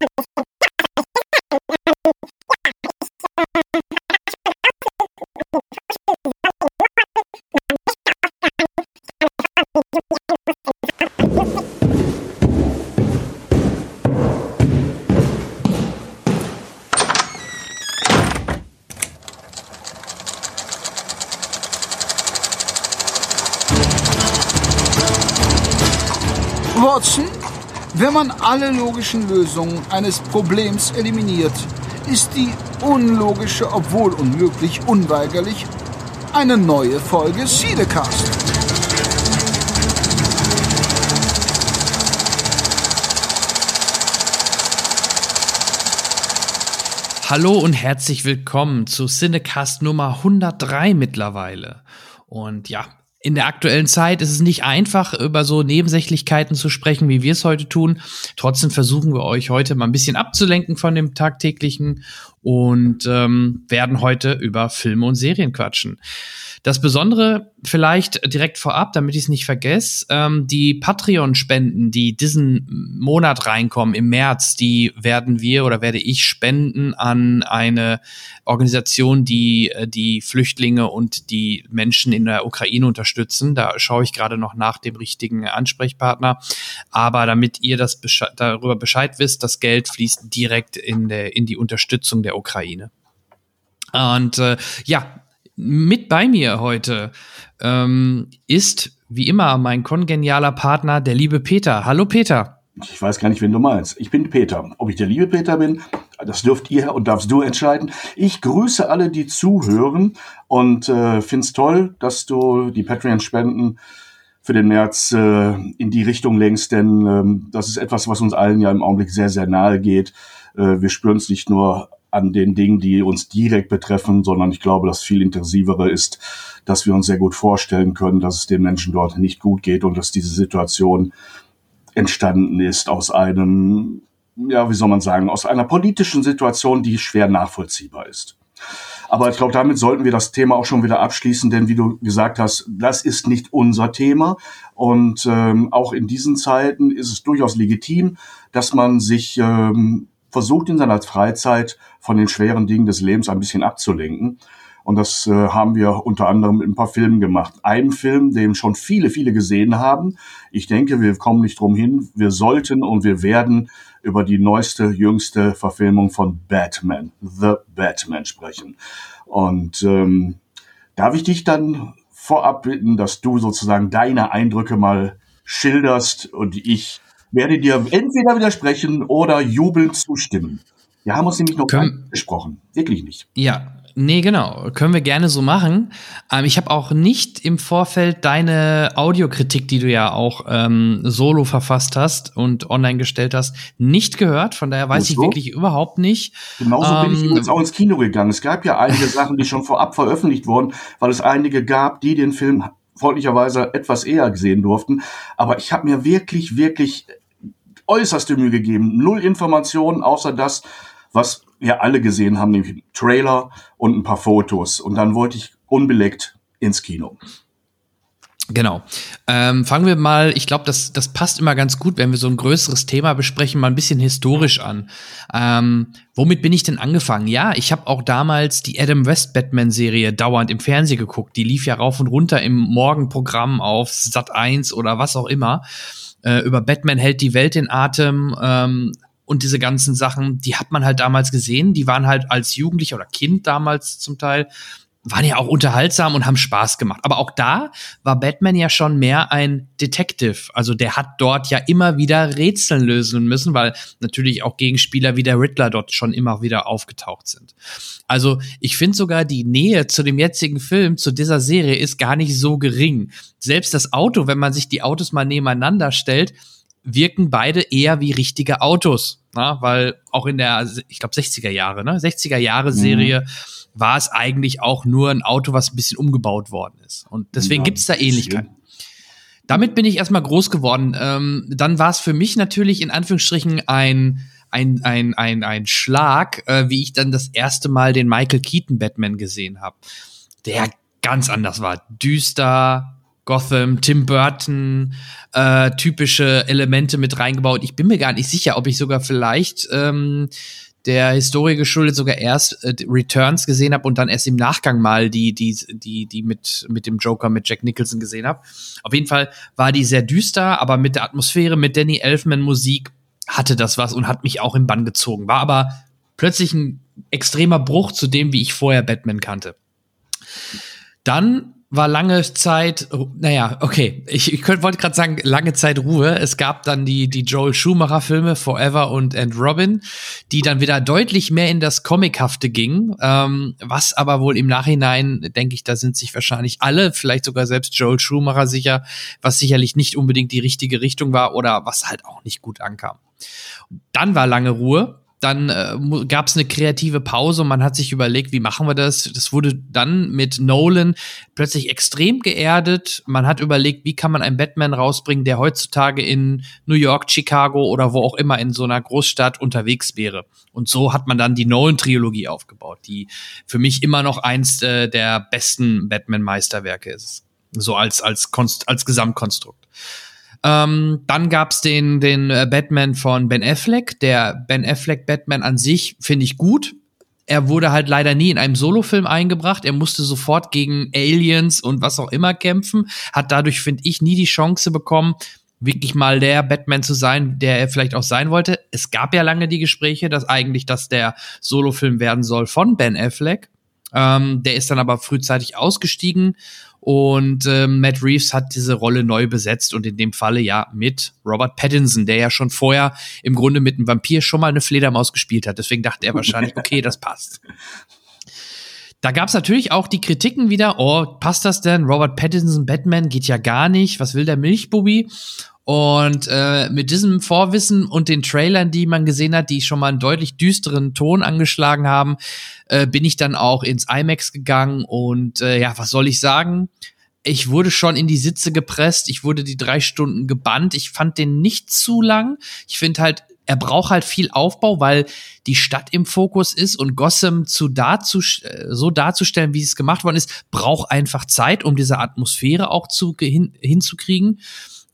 Yeah. Alle logischen Lösungen eines Problems eliminiert, ist die unlogische, obwohl unmöglich, unweigerlich eine neue Folge Siedecast. Hallo und herzlich willkommen zu Cinecast Nummer 103 mittlerweile. Und ja, in der aktuellen Zeit ist es nicht einfach, über so Nebensächlichkeiten zu sprechen, wie wir es heute tun. Trotzdem versuchen wir euch heute mal ein bisschen abzulenken von dem tagtäglichen und ähm, werden heute über Filme und Serien quatschen. Das Besondere vielleicht direkt vorab, damit ich es nicht vergesse, ähm, die Patreon-Spenden, die diesen Monat reinkommen im März, die werden wir oder werde ich spenden an eine Organisation, die äh, die Flüchtlinge und die Menschen in der Ukraine unterstützen. Da schaue ich gerade noch nach dem richtigen Ansprechpartner. Aber damit ihr das Besche darüber Bescheid wisst, das Geld fließt direkt in, der, in die Unterstützung der Ukraine. Und äh, ja, mit bei mir heute ähm, ist wie immer mein kongenialer Partner, der liebe Peter. Hallo Peter. Ich weiß gar nicht, wen du meinst. Ich bin Peter. Ob ich der liebe Peter bin, das dürft ihr und darfst du entscheiden. Ich grüße alle, die zuhören und äh, find's toll, dass du die Patreon-Spenden für den März äh, in die Richtung lenkst, denn ähm, das ist etwas, was uns allen ja im Augenblick sehr, sehr nahe geht. Äh, wir spüren es nicht nur an den Dingen, die uns direkt betreffen, sondern ich glaube, das viel intensivere ist, dass wir uns sehr gut vorstellen können, dass es den Menschen dort nicht gut geht und dass diese Situation entstanden ist aus einem, ja, wie soll man sagen, aus einer politischen Situation, die schwer nachvollziehbar ist. Aber ich glaube, damit sollten wir das Thema auch schon wieder abschließen, denn wie du gesagt hast, das ist nicht unser Thema. Und ähm, auch in diesen Zeiten ist es durchaus legitim, dass man sich ähm, versucht in seiner Freizeit von den schweren Dingen des Lebens ein bisschen abzulenken. Und das äh, haben wir unter anderem in ein paar Filmen gemacht. Ein Film, den schon viele, viele gesehen haben. Ich denke, wir kommen nicht drum hin. Wir sollten und wir werden über die neueste, jüngste Verfilmung von Batman, The Batman, sprechen. Und ähm, darf ich dich dann vorab bitten, dass du sozusagen deine Eindrücke mal schilderst und ich werde dir entweder widersprechen oder jubelnd zustimmen. Wir haben uns nämlich noch nicht gesprochen. Wirklich nicht. Ja, nee, genau. Können wir gerne so machen. Ähm, ich habe auch nicht im Vorfeld deine Audiokritik, die du ja auch ähm, solo verfasst hast und online gestellt hast, nicht gehört. Von daher weiß so? ich wirklich überhaupt nicht. Genauso ähm, bin ich ähm, übrigens auch ins Kino gegangen. Es gab ja einige Sachen, die schon vorab veröffentlicht wurden, weil es einige gab, die den Film freundlicherweise etwas eher gesehen durften. Aber ich habe mir wirklich, wirklich äußerste Mühe gegeben. Null Informationen, außer das, was wir alle gesehen haben, nämlich Trailer und ein paar Fotos. Und dann wollte ich unbeleckt ins Kino. Genau. Ähm, fangen wir mal, ich glaube, das, das passt immer ganz gut, wenn wir so ein größeres Thema besprechen, mal ein bisschen historisch an. Ähm, womit bin ich denn angefangen? Ja, ich habe auch damals die Adam West Batman-Serie dauernd im Fernsehen geguckt. Die lief ja rauf und runter im Morgenprogramm auf Sat 1 oder was auch immer. Äh, über Batman hält die Welt in Atem. Ähm, und diese ganzen Sachen, die hat man halt damals gesehen. Die waren halt als Jugendlicher oder Kind damals zum Teil waren ja auch unterhaltsam und haben Spaß gemacht. Aber auch da war Batman ja schon mehr ein Detective. Also der hat dort ja immer wieder Rätseln lösen müssen, weil natürlich auch Gegenspieler wie der Riddler dort schon immer wieder aufgetaucht sind. Also ich finde sogar die Nähe zu dem jetzigen Film, zu dieser Serie, ist gar nicht so gering. Selbst das Auto, wenn man sich die Autos mal nebeneinander stellt, wirken beide eher wie richtige Autos. Na? Weil auch in der, ich glaube, 60er Jahre, ne? 60er Jahre Serie. Mhm war es eigentlich auch nur ein Auto, was ein bisschen umgebaut worden ist. Und deswegen ja, gibt's da Ähnlichkeiten. Damit bin ich erstmal groß geworden. Ähm, dann war es für mich natürlich in Anführungsstrichen ein, ein, ein, ein, ein Schlag, äh, wie ich dann das erste Mal den Michael Keaton Batman gesehen habe. Der ganz anders war. Düster, Gotham, Tim Burton, äh, typische Elemente mit reingebaut. Ich bin mir gar nicht sicher, ob ich sogar vielleicht ähm, der Historie geschuldet sogar erst äh, Returns gesehen habe und dann erst im Nachgang mal die die die die mit mit dem Joker mit Jack Nicholson gesehen habe. Auf jeden Fall war die sehr düster, aber mit der Atmosphäre mit Danny Elfman Musik hatte das was und hat mich auch im Bann gezogen. War aber plötzlich ein extremer Bruch zu dem, wie ich vorher Batman kannte. Dann war lange Zeit, naja, okay, ich, ich könnt, wollte gerade sagen, lange Zeit Ruhe. Es gab dann die, die Joel Schumacher-Filme Forever und And Robin, die dann wieder deutlich mehr in das Comichafte gingen, ähm, was aber wohl im Nachhinein, denke ich, da sind sich wahrscheinlich alle, vielleicht sogar selbst Joel Schumacher sicher, was sicherlich nicht unbedingt die richtige Richtung war oder was halt auch nicht gut ankam. Dann war lange Ruhe dann äh, gab es eine kreative Pause und man hat sich überlegt, wie machen wir das? Das wurde dann mit Nolan plötzlich extrem geerdet. Man hat überlegt, wie kann man einen Batman rausbringen, der heutzutage in New York, Chicago oder wo auch immer in so einer Großstadt unterwegs wäre. Und so hat man dann die Nolan-Trilogie aufgebaut, die für mich immer noch eins äh, der besten Batman-Meisterwerke ist. So als, als, Konst als Gesamtkonstrukt. Ähm, dann gab's den, den äh, Batman von Ben Affleck. Der Ben Affleck Batman an sich finde ich gut. Er wurde halt leider nie in einem Solofilm eingebracht. Er musste sofort gegen Aliens und was auch immer kämpfen. Hat dadurch, finde ich, nie die Chance bekommen, wirklich mal der Batman zu sein, der er vielleicht auch sein wollte. Es gab ja lange die Gespräche, dass eigentlich das der Solofilm werden soll von Ben Affleck. Ähm, der ist dann aber frühzeitig ausgestiegen und ähm, Matt Reeves hat diese Rolle neu besetzt und in dem Falle ja mit Robert Pattinson, der ja schon vorher im Grunde mit einem Vampir schon mal eine Fledermaus gespielt hat. Deswegen dachte er wahrscheinlich, okay, das passt. Da gab es natürlich auch die Kritiken wieder, oh, passt das denn? Robert Pattinson, Batman geht ja gar nicht. Was will der Milchbubi? Und äh, mit diesem Vorwissen und den Trailern, die man gesehen hat, die schon mal einen deutlich düsteren Ton angeschlagen haben, äh, bin ich dann auch ins IMAX gegangen. Und äh, ja, was soll ich sagen? Ich wurde schon in die Sitze gepresst. Ich wurde die drei Stunden gebannt. Ich fand den nicht zu lang. Ich finde halt, er braucht halt viel Aufbau, weil die Stadt im Fokus ist und Gotham zu darzu, äh, so darzustellen, wie es gemacht worden ist, braucht einfach Zeit, um diese Atmosphäre auch zu, hin, hinzukriegen.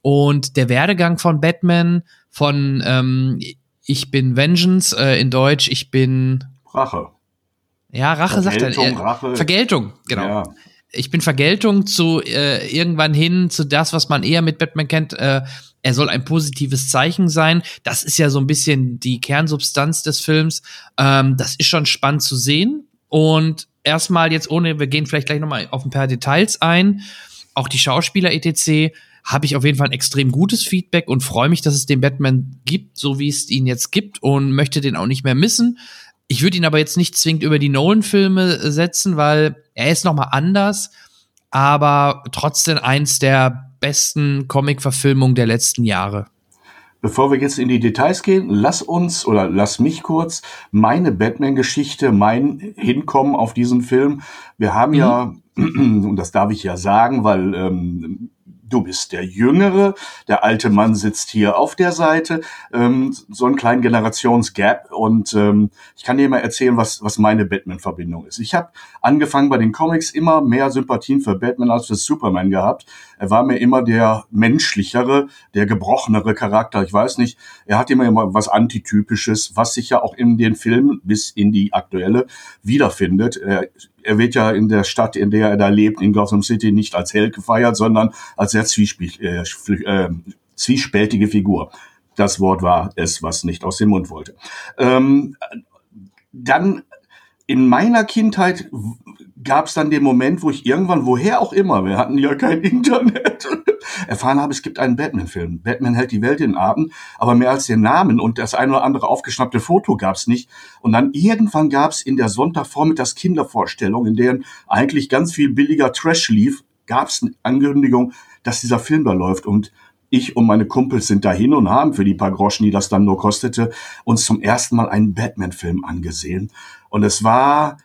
Und der Werdegang von Batman, von ähm, Ich bin Vengeance, äh, in Deutsch, ich bin Rache. Ja, Rache sagt er. Äh, Rache. Vergeltung, genau. Ja. Ich bin Vergeltung zu äh, irgendwann hin zu das, was man eher mit Batman kennt. Äh, er soll ein positives Zeichen sein. Das ist ja so ein bisschen die Kernsubstanz des Films. Ähm, das ist schon spannend zu sehen. Und erstmal jetzt ohne, wir gehen vielleicht gleich nochmal auf ein paar Details ein. Auch die Schauspieler etc habe ich auf jeden Fall ein extrem gutes Feedback und freue mich, dass es den Batman gibt, so wie es ihn jetzt gibt und möchte den auch nicht mehr missen. Ich würde ihn aber jetzt nicht zwingend über die Nolan-Filme setzen, weil er ist noch mal anders, aber trotzdem eins der besten Comic-Verfilmungen der letzten Jahre. Bevor wir jetzt in die Details gehen, lass uns oder lass mich kurz meine Batman-Geschichte, mein Hinkommen auf diesen Film. Wir haben mhm. ja, und das darf ich ja sagen, weil ähm, du bist der Jüngere, der alte Mann sitzt hier auf der Seite, ähm, so einen kleinen Generationsgap. Und ähm, ich kann dir mal erzählen, was, was meine Batman-Verbindung ist. Ich habe angefangen bei den Comics immer mehr Sympathien für Batman als für Superman gehabt. Er war mir immer der menschlichere, der gebrochenere Charakter. Ich weiß nicht, er hat immer immer was Antitypisches, was sich ja auch in den Filmen bis in die aktuelle wiederfindet. Er er wird ja in der Stadt, in der er da lebt, in Gotham City, nicht als Held gefeiert, sondern als sehr äh, äh, zwiespältige Figur. Das Wort war es, was nicht aus dem Mund wollte. Ähm, dann in meiner Kindheit gab es dann den Moment, wo ich irgendwann, woher auch immer, wir hatten ja kein Internet, erfahren habe, es gibt einen Batman-Film. Batman hält die Welt in den Abend, aber mehr als den Namen und das ein oder andere aufgeschnappte Foto gab es nicht. Und dann irgendwann gab es in der Sonntagvormittags Kindervorstellung, in deren eigentlich ganz viel billiger Trash lief, gab es eine Ankündigung, dass dieser Film da läuft. Und ich und meine Kumpels sind dahin und haben für die paar Groschen, die das dann nur kostete, uns zum ersten Mal einen Batman-Film angesehen. Und es war,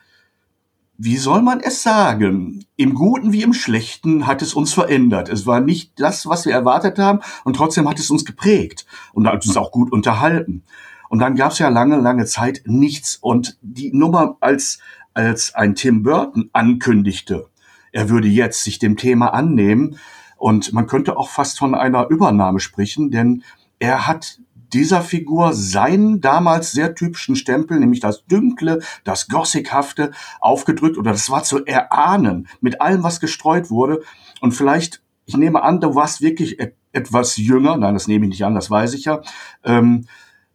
wie soll man es sagen? Im Guten wie im Schlechten hat es uns verändert. Es war nicht das, was wir erwartet haben, und trotzdem hat es uns geprägt und hat uns auch gut unterhalten. Und dann gab es ja lange, lange Zeit nichts. Und die Nummer, als, als ein Tim Burton ankündigte, er würde jetzt sich dem Thema annehmen, Und man könnte auch fast von einer Übernahme sprechen, denn er hat dieser Figur seinen damals sehr typischen Stempel, nämlich das Dünkle, das Gossighafte, aufgedrückt oder das war zu erahnen mit allem, was gestreut wurde. Und vielleicht, ich nehme an, du warst wirklich et etwas jünger, nein, das nehme ich nicht an, das weiß ich ja. Ähm,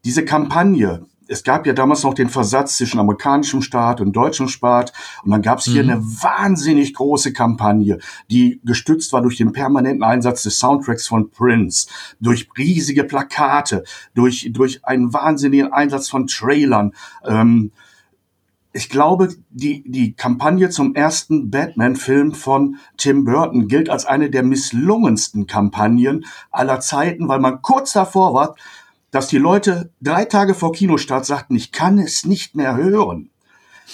diese Kampagne, es gab ja damals noch den Versatz zwischen amerikanischem Staat und deutschem Staat. Und dann gab es hier mhm. eine wahnsinnig große Kampagne, die gestützt war durch den permanenten Einsatz des Soundtracks von Prince, durch riesige Plakate, durch, durch einen wahnsinnigen Einsatz von Trailern. Ähm, ich glaube, die, die Kampagne zum ersten Batman-Film von Tim Burton gilt als eine der misslungensten Kampagnen aller Zeiten, weil man kurz davor war, dass die Leute drei Tage vor Kinostart sagten, ich kann es nicht mehr hören.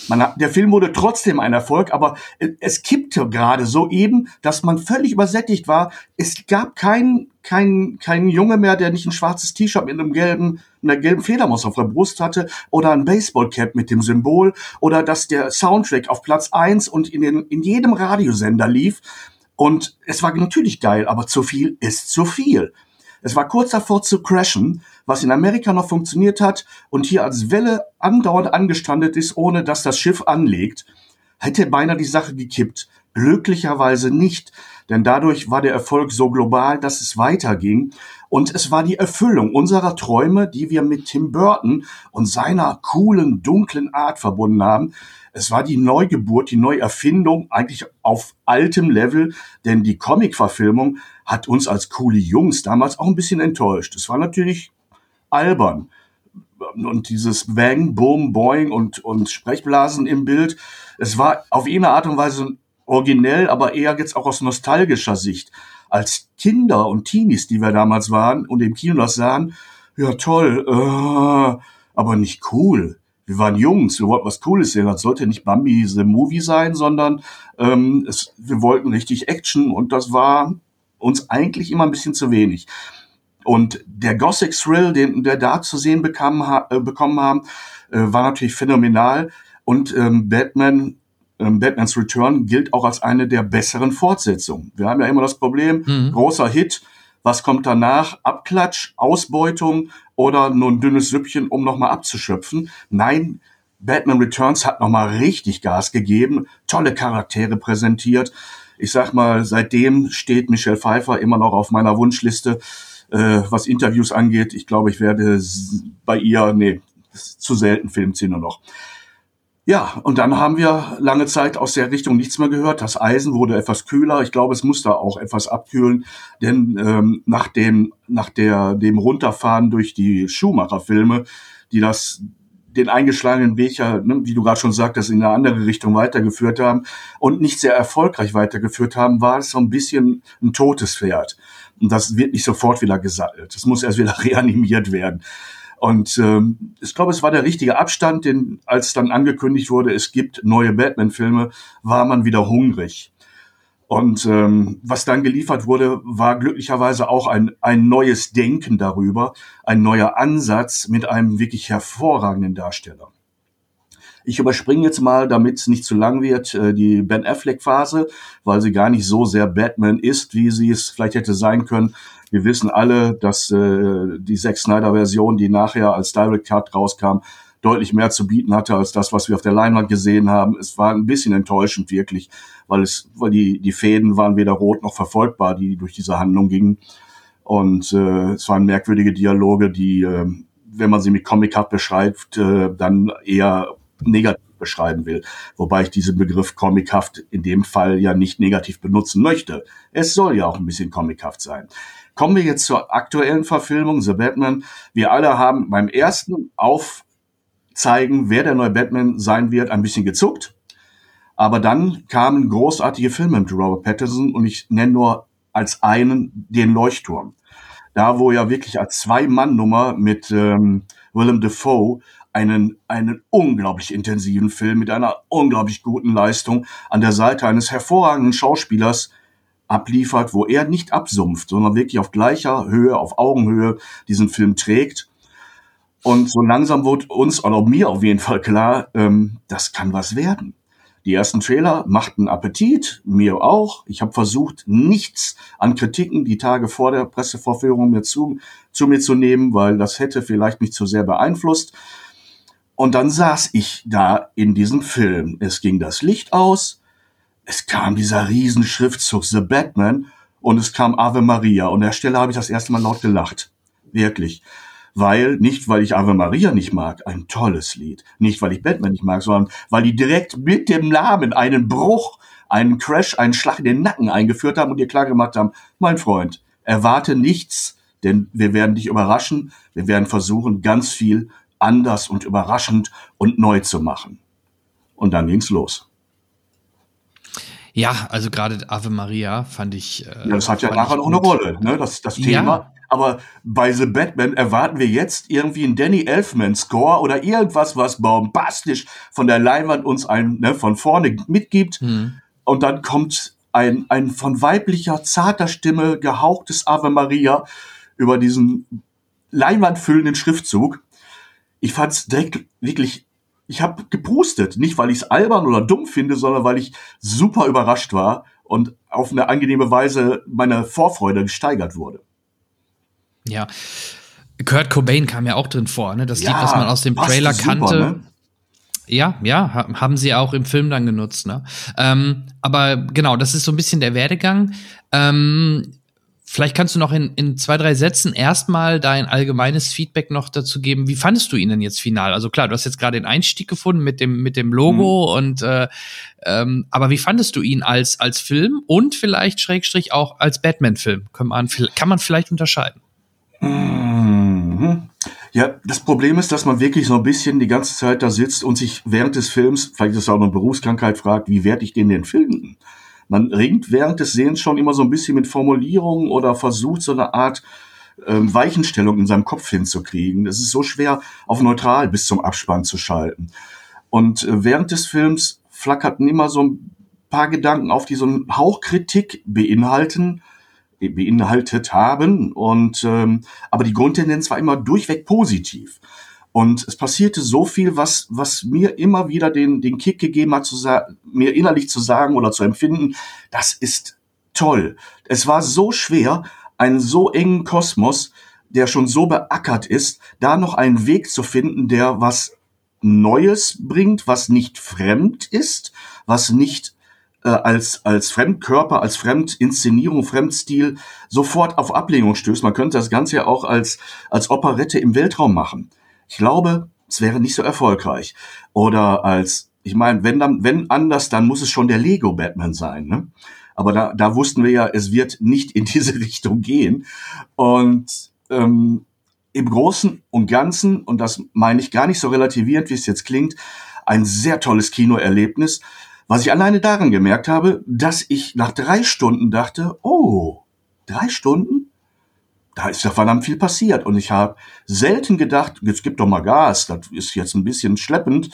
Hat, der Film wurde trotzdem ein Erfolg, aber es kippte gerade so eben, dass man völlig übersättigt war. Es gab keinen kein, kein Junge mehr, der nicht ein schwarzes T-Shirt mit einem gelben, einer gelben Fledermaus auf der Brust hatte oder ein Baseballcap mit dem Symbol oder dass der Soundtrack auf Platz eins und in, den, in jedem Radiosender lief. Und es war natürlich geil, aber zu viel ist zu viel. Es war kurz davor zu crashen, was in Amerika noch funktioniert hat und hier als Welle andauernd angestrandet ist, ohne dass das Schiff anlegt, hätte beinahe die Sache gekippt. Glücklicherweise nicht, denn dadurch war der Erfolg so global, dass es weiterging. Und es war die Erfüllung unserer Träume, die wir mit Tim Burton und seiner coolen, dunklen Art verbunden haben. Es war die Neugeburt, die Neuerfindung, eigentlich auf altem Level, denn die Comic-Verfilmung hat uns als coole Jungs damals auch ein bisschen enttäuscht. Es war natürlich albern. Und dieses Bang, Boom, Boing und, und Sprechblasen im Bild, es war auf eine Art und Weise originell, aber eher jetzt auch aus nostalgischer Sicht. Als Kinder und Teenies, die wir damals waren und im Kino das sahen, ja toll, äh, aber nicht cool. Wir waren Jungs, wir wollten was Cooles sehen. Das sollte nicht Bambi the Movie sein, sondern ähm, es, wir wollten richtig Action und das war uns eigentlich immer ein bisschen zu wenig. Und der Gothic Thrill, den wir da zu sehen bekam, ha, äh, bekommen haben, äh, war natürlich phänomenal. Und ähm, Batman, ähm, Batman's Return gilt auch als eine der besseren Fortsetzungen. Wir haben ja immer das Problem, mhm. großer Hit, was kommt danach? Abklatsch, Ausbeutung oder nur ein dünnes Süppchen, um nochmal abzuschöpfen? Nein, Batman Returns hat nochmal richtig Gas gegeben, tolle Charaktere präsentiert. Ich sag mal, seitdem steht Michelle Pfeiffer immer noch auf meiner Wunschliste äh, was Interviews angeht. Ich glaube, ich werde bei ihr, nee, zu selten Filmszene noch. Ja, und dann haben wir lange Zeit aus der Richtung nichts mehr gehört. Das Eisen wurde etwas kühler. Ich glaube, es muss da auch etwas abkühlen, denn ähm, nach dem nach der dem Runterfahren durch die Schumacher-Filme, die das den eingeschlagenen Weg ja, ne, wie du gerade schon sagtest, in eine andere Richtung weitergeführt haben und nicht sehr erfolgreich weitergeführt haben, war es so ein bisschen ein totes Pferd. Und das wird nicht sofort wieder gesattelt. Das muss erst wieder reanimiert werden. Und ähm, ich glaube, es war der richtige Abstand, denn als dann angekündigt wurde, es gibt neue Batman-Filme, war man wieder hungrig. Und ähm, was dann geliefert wurde, war glücklicherweise auch ein, ein neues Denken darüber, ein neuer Ansatz mit einem wirklich hervorragenden Darsteller. Ich überspringe jetzt mal, damit es nicht zu lang wird, äh, die Ben Affleck-Phase, weil sie gar nicht so sehr Batman ist, wie sie es vielleicht hätte sein können. Wir wissen alle, dass äh, die Zack Snyder-Version, die nachher als Direct Cut rauskam, deutlich mehr zu bieten hatte als das, was wir auf der Leinwand gesehen haben. Es war ein bisschen enttäuschend wirklich, weil es, weil die die Fäden waren weder rot noch verfolgbar, die durch diese Handlung gingen. Und äh, es waren merkwürdige Dialoge, die, äh, wenn man sie mit Comic Cut beschreibt, äh, dann eher negativ beschreiben will. Wobei ich diesen Begriff comichaft in dem Fall ja nicht negativ benutzen möchte. Es soll ja auch ein bisschen comichaft sein. Kommen wir jetzt zur aktuellen Verfilmung, The Batman. Wir alle haben beim ersten Aufzeigen, wer der neue Batman sein wird, ein bisschen gezuckt. Aber dann kamen großartige Filme mit Robert Pattinson und ich nenne nur als einen den Leuchtturm. Da, wo ja wirklich als Zwei-Mann-Nummer mit ähm, Willem Dafoe einen, einen unglaublich intensiven Film mit einer unglaublich guten Leistung an der Seite eines hervorragenden Schauspielers abliefert, wo er nicht absumpft, sondern wirklich auf gleicher Höhe, auf Augenhöhe diesen Film trägt. Und so langsam wurde uns, oder mir auf jeden Fall klar, ähm, das kann was werden. Die ersten Trailer machten Appetit, mir auch. Ich habe versucht, nichts an Kritiken die Tage vor der Pressevorführung mir zu, zu mir zu nehmen, weil das hätte vielleicht mich zu sehr beeinflusst. Und dann saß ich da in diesem Film. Es ging das Licht aus, es kam dieser Riesenschriftzug The Batman und es kam Ave Maria. Und an der Stelle habe ich das erste Mal laut gelacht. Wirklich weil, nicht weil ich Ave Maria nicht mag, ein tolles Lied, nicht weil ich Batman nicht mag, sondern weil die direkt mit dem Namen einen Bruch, einen Crash, einen Schlag in den Nacken eingeführt haben und dir klar gemacht haben, mein Freund, erwarte nichts, denn wir werden dich überraschen, wir werden versuchen, ganz viel anders und überraschend und neu zu machen. Und dann ging's los. Ja, also gerade Ave Maria fand ich. Äh, ja, das hat ja nachher noch eine Rolle, ne? Das, das Thema. Ja. Aber bei The Batman erwarten wir jetzt irgendwie einen Danny Elfman Score oder irgendwas, was bombastisch von der Leinwand uns ein, ne, von vorne mitgibt. Hm. Und dann kommt ein, ein von weiblicher, zarter Stimme gehauchtes Ave Maria über diesen leinwandfüllenden Schriftzug. Ich fand's direkt wirklich ich habe gepustet. Nicht, weil ich es albern oder dumm finde, sondern weil ich super überrascht war und auf eine angenehme Weise meine Vorfreude gesteigert wurde. Ja. Kurt Cobain kam ja auch drin vor, ne? Das ja, Lied, was man aus dem Trailer super, kannte. Ne? Ja, ja, haben sie auch im Film dann genutzt, ne? Ähm, aber genau, das ist so ein bisschen der Werdegang. Ähm, Vielleicht kannst du noch in, in zwei, drei Sätzen erstmal dein allgemeines Feedback noch dazu geben. Wie fandest du ihn denn jetzt final? Also klar, du hast jetzt gerade den Einstieg gefunden mit dem, mit dem Logo mhm. und äh, ähm, aber wie fandest du ihn als, als Film und vielleicht Schrägstrich auch als Batman-Film? Kann man, kann man vielleicht unterscheiden? Mhm. Ja, das Problem ist, dass man wirklich so ein bisschen die ganze Zeit da sitzt und sich während des Films, vielleicht ist es auch eine Berufskrankheit, fragt, wie werde ich den denn finden? man ringt während des Sehens schon immer so ein bisschen mit Formulierungen oder versucht so eine Art ähm, Weichenstellung in seinem Kopf hinzukriegen. Es ist so schwer, auf neutral bis zum Abspann zu schalten. Und äh, während des Films flackerten immer so ein paar Gedanken auf, die so einen Hauch Kritik beinhalten, beinhaltet haben. Und ähm, aber die Grundtendenz war immer durchweg positiv. Und es passierte so viel, was, was mir immer wieder den, den Kick gegeben hat, zu mir innerlich zu sagen oder zu empfinden, das ist toll. Es war so schwer, einen so engen Kosmos, der schon so beackert ist, da noch einen Weg zu finden, der was Neues bringt, was nicht fremd ist, was nicht äh, als, als Fremdkörper, als Fremdinszenierung, Fremdstil sofort auf Ablehnung stößt. Man könnte das Ganze ja auch als, als Operette im Weltraum machen. Ich glaube, es wäre nicht so erfolgreich. Oder als, ich meine, wenn dann, wenn anders, dann muss es schon der Lego Batman sein. Ne? Aber da, da wussten wir ja, es wird nicht in diese Richtung gehen. Und ähm, im Großen und Ganzen, und das meine ich gar nicht so relativierend, wie es jetzt klingt, ein sehr tolles Kinoerlebnis, was ich alleine daran gemerkt habe, dass ich nach drei Stunden dachte, oh, drei Stunden? da ist ja verdammt viel passiert. Und ich habe selten gedacht, jetzt gib doch mal Gas, das ist jetzt ein bisschen schleppend.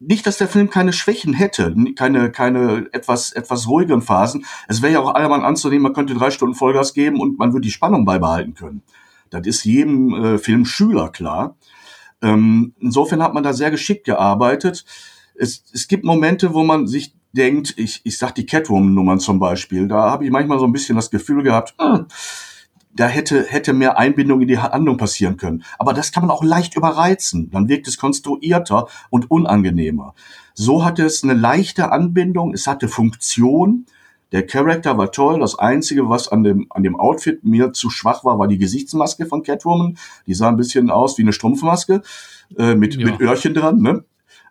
Nicht, dass der Film keine Schwächen hätte, keine, keine etwas, etwas ruhigen Phasen. Es wäre ja auch allgemein anzunehmen, man könnte drei Stunden Vollgas geben und man würde die Spannung beibehalten können. Das ist jedem äh, Filmschüler klar. Ähm, insofern hat man da sehr geschickt gearbeitet. Es, es gibt Momente, wo man sich denkt, ich, ich sag die Catwoman-Nummern zum Beispiel, da habe ich manchmal so ein bisschen das Gefühl gehabt, hm, da hätte, hätte mehr Einbindung in die Handlung passieren können. Aber das kann man auch leicht überreizen. Dann wirkt es konstruierter und unangenehmer. So hatte es eine leichte Anbindung, es hatte Funktion. Der Charakter war toll. Das Einzige, was an dem, an dem Outfit mir zu schwach war, war die Gesichtsmaske von Catwoman. Die sah ein bisschen aus wie eine Strumpfmaske äh, mit, ja. mit Öhrchen dran. Ne?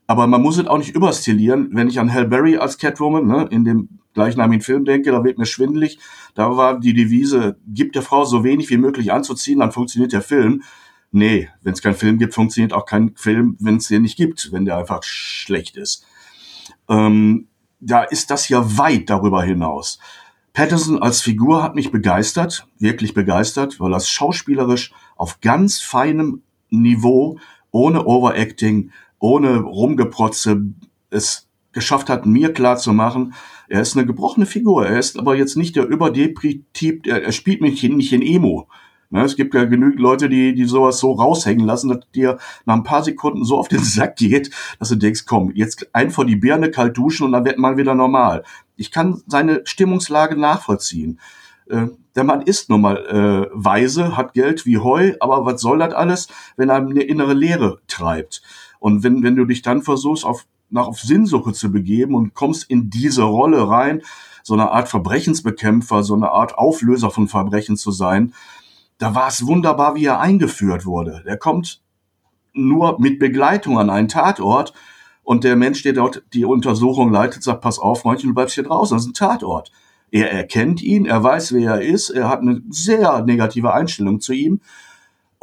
Aber man muss es auch nicht überstilieren. Wenn ich an Hal Berry als Catwoman ne, in dem gleichnamigen Film denke, da wird mir schwindelig. Da war die Devise, gibt der Frau so wenig wie möglich anzuziehen, dann funktioniert der Film. Nee, wenn es keinen Film gibt, funktioniert auch kein Film, wenn es den nicht gibt, wenn der einfach schlecht ist. Ähm, da ist das ja weit darüber hinaus. Patterson als Figur hat mich begeistert, wirklich begeistert, weil das schauspielerisch auf ganz feinem Niveau, ohne Overacting, ohne Rumgeprotze, es geschafft hat, mir klar zu machen, er ist eine gebrochene Figur. Er ist aber jetzt nicht der Überdepressiv, er, er spielt mich nicht in Emo. Ne, es gibt ja genügend Leute, die, die sowas so raushängen lassen, dass dir nach ein paar Sekunden so auf den Sack geht, dass du denkst, komm, jetzt ein vor die Birne kalt duschen und dann wird man wieder normal. Ich kann seine Stimmungslage nachvollziehen. Äh, der Mann ist nun mal äh, weise, hat Geld wie Heu, aber was soll das alles, wenn er eine innere Leere treibt? Und wenn, wenn du dich dann versuchst, auf, nach auf Sinnsuche zu begeben und kommst in diese Rolle rein, so eine Art Verbrechensbekämpfer, so eine Art Auflöser von Verbrechen zu sein, da war es wunderbar, wie er eingeführt wurde. Der kommt nur mit Begleitung an einen Tatort und der Mensch, der dort die Untersuchung leitet, sagt, pass auf, Freundchen, du bleibst hier draußen, das ist ein Tatort. Er erkennt ihn, er weiß, wer er ist, er hat eine sehr negative Einstellung zu ihm.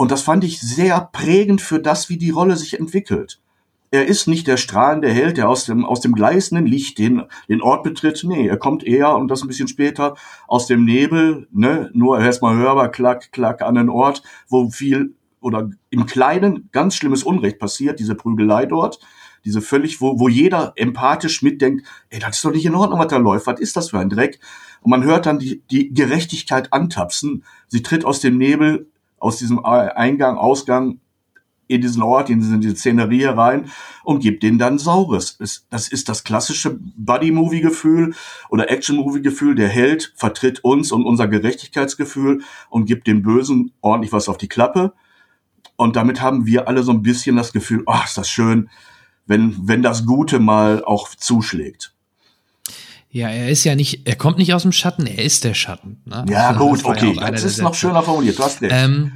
Und das fand ich sehr prägend für das, wie die Rolle sich entwickelt. Er ist nicht der strahlende Held, der aus dem, aus dem gleißenden Licht den, den Ort betritt. Nee, er kommt eher, und das ein bisschen später, aus dem Nebel, ne, nur erstmal hörbar, klack, klack, an den Ort, wo viel oder im Kleinen ganz schlimmes Unrecht passiert, diese Prügelei dort diese völlig, wo, wo jeder empathisch mitdenkt, ey, das ist doch nicht in Ordnung, was da läuft, was ist das für ein Dreck? Und man hört dann die, die Gerechtigkeit antapsen. Sie tritt aus dem Nebel, aus diesem Eingang, Ausgang in diesen Ort, in diese, Szenerie rein und gibt denen dann Saures. Das ist das klassische Buddy-Movie-Gefühl oder Action-Movie-Gefühl. Der Held vertritt uns und unser Gerechtigkeitsgefühl und gibt dem Bösen ordentlich was auf die Klappe. Und damit haben wir alle so ein bisschen das Gefühl, ach, ist das schön, wenn, wenn das Gute mal auch zuschlägt. Ja, er ist ja nicht, er kommt nicht aus dem Schatten, er ist der Schatten. Ne? Ja, gut, okay, ja das ist noch schöner formuliert, du hast recht. Ähm,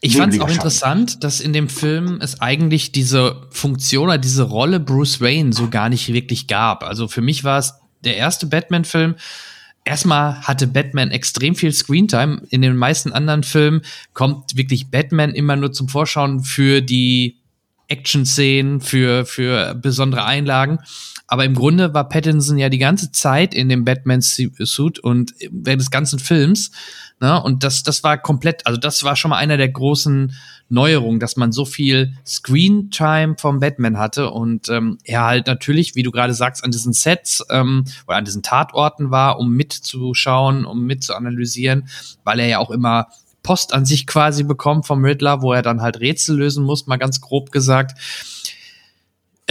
ich fand es auch interessant, dass in dem Film es eigentlich diese Funktion oder diese Rolle Bruce Wayne so gar nicht wirklich gab. Also für mich war es der erste Batman-Film. Erstmal hatte Batman extrem viel Screentime. In den meisten anderen Filmen kommt wirklich Batman immer nur zum Vorschauen für die Action-Szenen, für, für besondere Einlagen. Aber im Grunde war Pattinson ja die ganze Zeit in dem Batman-Suit und während des ganzen Films. Ne? Und das, das war komplett, also das war schon mal einer der großen Neuerungen, dass man so viel Screen-Time vom Batman hatte und ähm, er halt natürlich, wie du gerade sagst, an diesen Sets ähm, oder an diesen Tatorten war, um mitzuschauen, um mitzuanalysieren, weil er ja auch immer Post an sich quasi bekommt vom Riddler, wo er dann halt Rätsel lösen muss, mal ganz grob gesagt.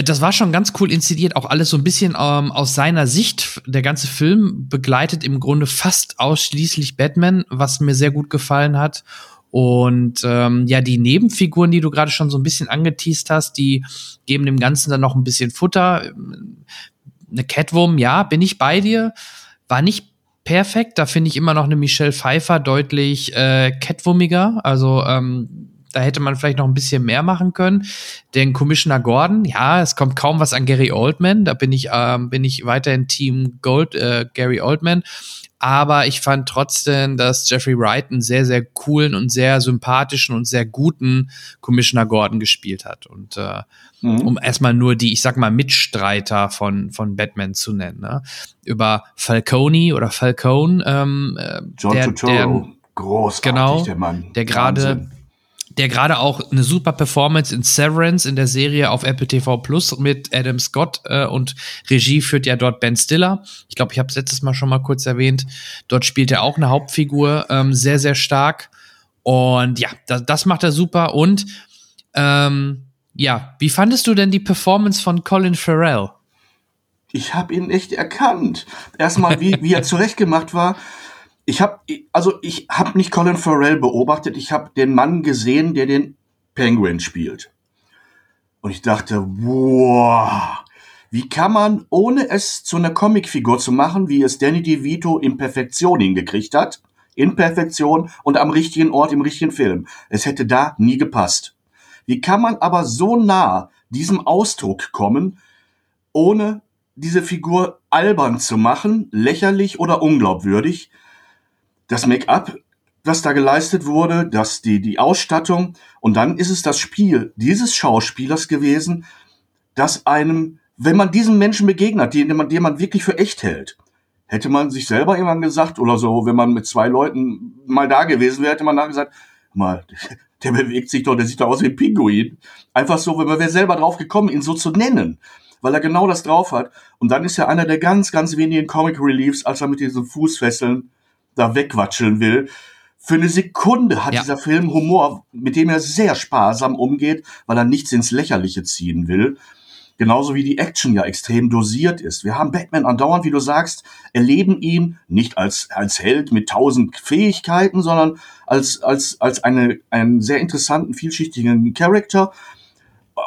Das war schon ganz cool inszeniert, auch alles so ein bisschen ähm, aus seiner Sicht. Der ganze Film begleitet im Grunde fast ausschließlich Batman, was mir sehr gut gefallen hat. Und ähm, ja, die Nebenfiguren, die du gerade schon so ein bisschen angeteased hast, die geben dem Ganzen dann noch ein bisschen Futter. Eine Catwoman, ja, bin ich bei dir. War nicht perfekt. Da finde ich immer noch eine Michelle Pfeiffer deutlich äh, catwummiger. Also ähm, da hätte man vielleicht noch ein bisschen mehr machen können. Den Commissioner Gordon, ja, es kommt kaum was an Gary Oldman. Da bin ich, ähm, bin ich weiterhin Team Gold, äh, Gary Oldman. Aber ich fand trotzdem, dass Jeffrey Wright einen sehr, sehr coolen und sehr sympathischen und sehr guten Commissioner Gordon gespielt hat. Und äh, mhm. um erstmal nur die, ich sag mal, Mitstreiter von, von Batman zu nennen. Ne? Über Falcone oder Falcone, ähm, äh, John der, Turturro. Der, Großartig, genau, der Mann. Der gerade der gerade auch eine super Performance in Severance in der Serie auf Apple TV Plus mit Adam Scott äh, und Regie führt ja dort Ben Stiller. Ich glaube, ich habe es letztes Mal schon mal kurz erwähnt. Dort spielt er auch eine Hauptfigur, ähm, sehr, sehr stark. Und ja, das, das macht er super. Und ähm, ja, wie fandest du denn die Performance von Colin Farrell? Ich habe ihn echt erkannt. Erstmal, wie, wie er zurechtgemacht war ich habe also ich habe nicht Colin Farrell beobachtet, ich habe den Mann gesehen, der den Penguin spielt. Und ich dachte, wow, wie kann man, ohne es zu einer Comicfigur zu machen, wie es Danny DeVito in Perfektion hingekriegt hat, in Perfektion und am richtigen Ort im richtigen Film. Es hätte da nie gepasst. Wie kann man aber so nah diesem Ausdruck kommen, ohne diese Figur albern zu machen, lächerlich oder unglaubwürdig, das Make-up, was da geleistet wurde, dass die, die Ausstattung und dann ist es das Spiel dieses Schauspielers gewesen, das einem, wenn man diesen Menschen begegnet, den man, den man wirklich für echt hält, hätte man sich selber irgendwann gesagt oder so, wenn man mit zwei Leuten mal da gewesen wäre, hätte man da gesagt, mal, der bewegt sich doch, der sieht doch aus wie ein Pinguin. Einfach so, wenn man wäre selber drauf gekommen, ihn so zu nennen, weil er genau das drauf hat. Und dann ist er einer der ganz, ganz wenigen Comic Reliefs, als er mit diesen Fußfesseln da wegquatscheln will, Für eine Sekunde hat Ja. dieser Film Humor, mit dem er sehr sparsam umgeht, weil er nichts ins Lächerliche ziehen will. Genauso wie die Action ja extrem dosiert ist. Wir haben Batman andauernd, wie du sagst, erleben ihn nicht als, als Held mit tausend Fähigkeiten, sondern als, als, als eine, einen sehr interessanten, vielschichtigen Charakter.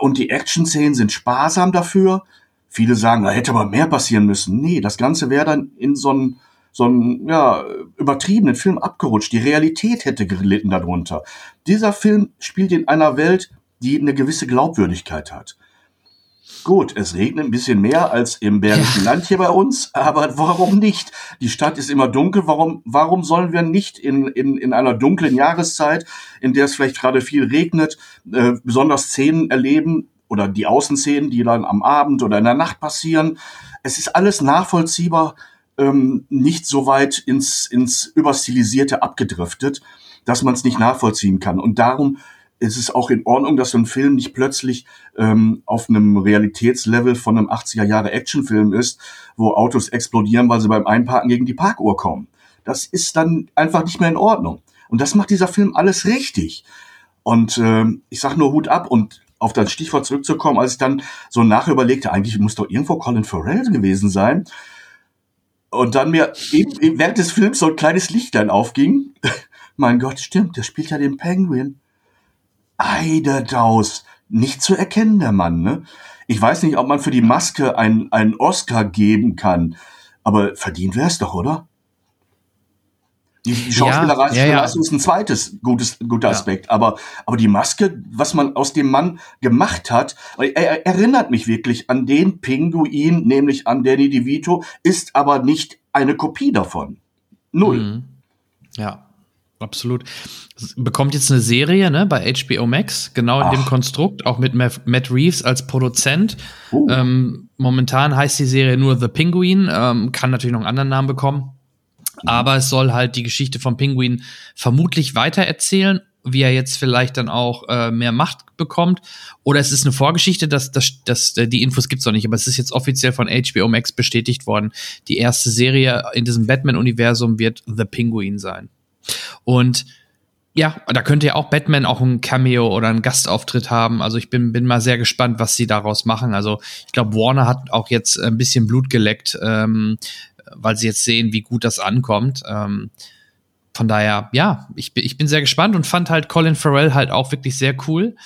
Und die Action-Szenen sind sparsam dafür. Viele sagen, da hätte aber mehr passieren müssen. Nee, das Ganze wäre dann in so einen, so einen ja, übertriebenen Film abgerutscht. Die Realität hätte gelitten darunter. Dieser Film spielt in einer Welt, die eine gewisse Glaubwürdigkeit hat. Gut, es regnet ein bisschen mehr als im Bergischen Land hier bei uns, aber warum nicht? Die Stadt ist immer dunkel. Warum, warum sollen wir nicht in, in, in einer dunklen Jahreszeit, in der es vielleicht gerade viel regnet, äh, besonders Szenen erleben oder die Außenszenen, die dann am Abend oder in der Nacht passieren? Es ist alles nachvollziehbar, ähm, nicht so weit ins, ins Überstilisierte abgedriftet, dass man es nicht nachvollziehen kann. Und darum ist es auch in Ordnung, dass so ein Film nicht plötzlich ähm, auf einem Realitätslevel von einem 80er Jahre Actionfilm ist, wo Autos explodieren, weil sie beim Einparken gegen die Parkuhr kommen. Das ist dann einfach nicht mehr in Ordnung. Und das macht dieser Film alles richtig. Und ähm, ich sag nur Hut ab und auf das Stichwort zurückzukommen, als ich dann so nachher überlegte, eigentlich muss doch irgendwo Colin Farrell gewesen sein. Und dann mir eben, eben während des Films so ein kleines Lichtlein aufging. mein Gott, stimmt, der spielt ja den Penguin. Eiderdaus. Nicht zu erkennen, der Mann, ne? Ich weiß nicht, ob man für die Maske einen, einen Oscar geben kann, aber verdient wär's doch, oder? Die, die Schauspielerei ja, ja. ist ein zweites gutes, guter. Aspekt, aber, aber die Maske, was man aus dem Mann gemacht hat, er, er erinnert mich wirklich an den Pinguin, nämlich an Danny DeVito, ist aber nicht eine Kopie davon. Null. Mhm. Ja, absolut. Bekommt jetzt eine Serie ne, bei HBO Max, genau in dem Ach. Konstrukt, auch mit Matt Reeves als Produzent. Oh. Ähm, momentan heißt die Serie nur The Penguin, ähm, kann natürlich noch einen anderen Namen bekommen. Aber es soll halt die Geschichte vom Pinguin vermutlich weitererzählen, wie er jetzt vielleicht dann auch äh, mehr Macht bekommt. Oder es ist eine Vorgeschichte, dass, dass, dass äh, die Infos gibt's noch nicht, aber es ist jetzt offiziell von HBO Max bestätigt worden. Die erste Serie in diesem Batman-Universum wird The Penguin sein. Und ja, da könnte ja auch Batman auch ein Cameo oder einen Gastauftritt haben. Also ich bin, bin mal sehr gespannt, was sie daraus machen. Also ich glaube, Warner hat auch jetzt ein bisschen Blut geleckt, ähm, weil sie jetzt sehen, wie gut das ankommt. Ähm, von daher, ja, ich, bin- ich bin sehr gespannt und fand halt Colin Farrell halt auch wirklich sehr cool.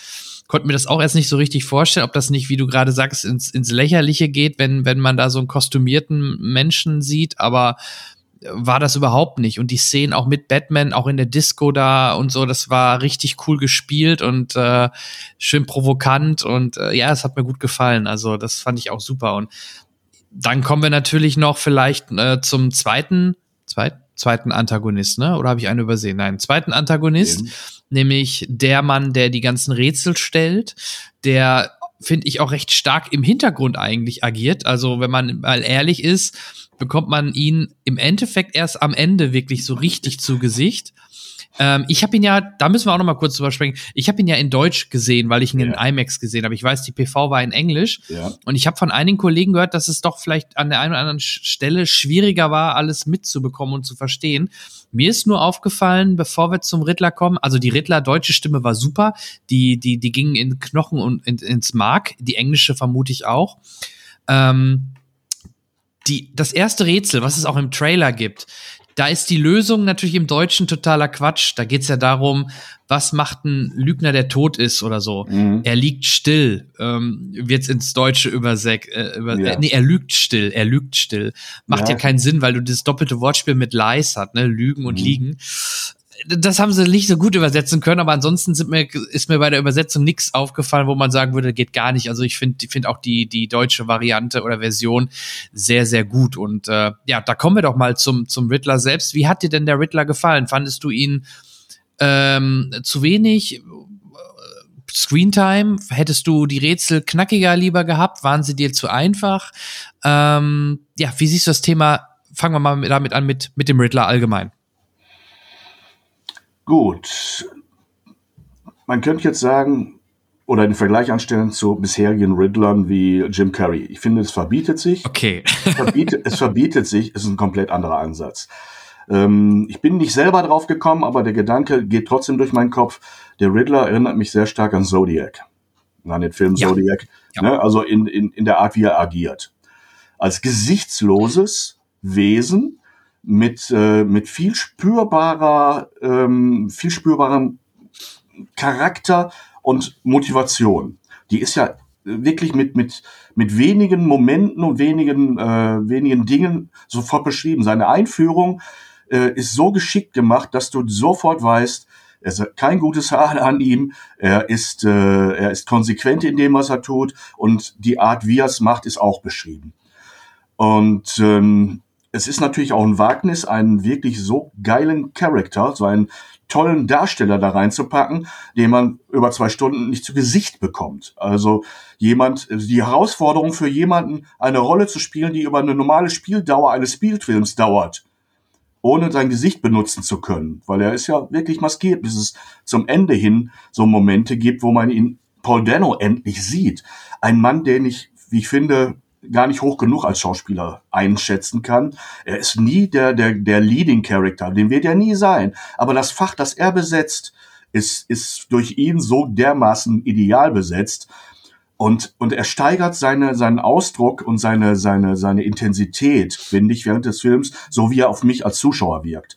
Konnte mir das auch erst nicht so richtig vorstellen, ob das nicht, wie du gerade sagst, ins, ins Lächerliche geht, wenn, wenn man da so einen kostümierten Menschen sieht, aber war das überhaupt nicht. Und die Szenen auch mit Batman, auch in der Disco da und so, das war richtig cool gespielt und äh, schön provokant und äh, ja, es hat mir gut gefallen. Also das fand ich auch super. Und dann kommen wir natürlich noch vielleicht äh, zum zweiten, zweit, zweiten Antagonist, ne? Oder habe ich einen übersehen? Nein, zweiten Antagonist, Eben. nämlich der Mann, der die ganzen Rätsel stellt, der finde ich auch recht stark im Hintergrund eigentlich agiert. Also wenn man mal ehrlich ist, bekommt man ihn im Endeffekt erst am Ende wirklich so richtig zu Gesicht. Ähm, ich habe ihn ja, da müssen wir auch noch mal kurz drüber sprechen. Ich habe ihn ja in Deutsch gesehen, weil ich ihn Ja. in IMAX gesehen habe. Ich weiß, die PV war in Englisch. Ja. Und ich habe von einigen Kollegen gehört, dass es doch vielleicht an der einen oder anderen Stelle schwieriger war, alles mitzubekommen und zu verstehen. Mir ist nur aufgefallen, bevor wir zum Riddler kommen, also die Riddler deutsche Stimme war super, die die die gingen in Knochen und in, ins Mark, die englische vermute ich auch. Ähm, die das erste Rätsel, was es auch im Trailer gibt, da ist die Lösung natürlich im Deutschen totaler Quatsch. Da geht's ja darum, was macht ein Lügner, der tot ist oder so. Mhm. Er liegt still, ähm, wird's ins Deutsche übersek äh, über, Ja. äh, nee, er lügt still, er lügt still. Macht ja, Ja. keinen Sinn, weil du das doppelte Wortspiel mit lies hat, ne, lügen und Mhm. liegen. Das haben sie nicht so gut übersetzen können, aber ansonsten sind mir, ist mir bei der Übersetzung nichts aufgefallen, wo man sagen würde, geht gar nicht. Also ich finde, finde auch die die deutsche Variante oder Version sehr sehr gut. Und äh, ja, da kommen wir doch mal zum zum Riddler selbst. Wie hat dir denn der Riddler gefallen? Fandest du ihn ähm, zu wenig? Screentime? Hättest du die Rätsel knackiger lieber gehabt? Waren sie dir zu einfach? Ähm, ja, wie siehst du das Thema? Fangen wir mal damit an mit, mit dem Riddler allgemein. Gut. Man könnte jetzt sagen, oder den Vergleich anstellen zu bisherigen Riddlern wie Jim Carrey. Ich finde, es verbietet sich. Okay. verbietet, es verbietet sich, es ist ein komplett anderer Ansatz. Ähm, ich bin nicht selber drauf gekommen, aber der Gedanke geht trotzdem durch meinen Kopf. Der Riddler erinnert mich sehr stark an Zodiac, an den Film Ja. Zodiac. Ja. Ne? Also in, in, in der Art, wie er agiert. Als gesichtsloses Wesen mit, äh, mit viel spürbarer, ähm, viel spürbarem Charakter und Motivation. Die ist ja wirklich mit, mit, mit wenigen Momenten und wenigen, äh, wenigen Dingen sofort beschrieben. Seine Einführung äh, ist so geschickt gemacht, dass du sofort weißt, es ist kein gutes Haar an ihm, er ist, äh, er ist konsequent in dem, was er tut und die Art, wie er es macht, ist auch beschrieben. Und ähm, es ist natürlich auch ein Wagnis, einen wirklich so geilen Charakter, so einen tollen Darsteller da reinzupacken, den man über zwei Stunden nicht zu Gesicht bekommt. Also jemand, die Herausforderung für jemanden, eine Rolle zu spielen, die über eine normale Spieldauer eines Spielfilms dauert, ohne sein Gesicht benutzen zu können, weil er ist ja wirklich maskiert, bis es zum Ende hin so Momente gibt, wo man ihn Paul Dano endlich sieht. Ein Mann, den ich, wie ich finde, gar nicht hoch genug als Schauspieler einschätzen kann. Er ist nie der, der, der Leading Character, den wird er nie sein. Aber das Fach, das er besetzt, ist, ist durch ihn so dermaßen ideal besetzt. Und, und er steigert seine, seinen Ausdruck und seine, seine, seine Intensität, finde ich, während des Films, so wie er auf mich als Zuschauer wirkt.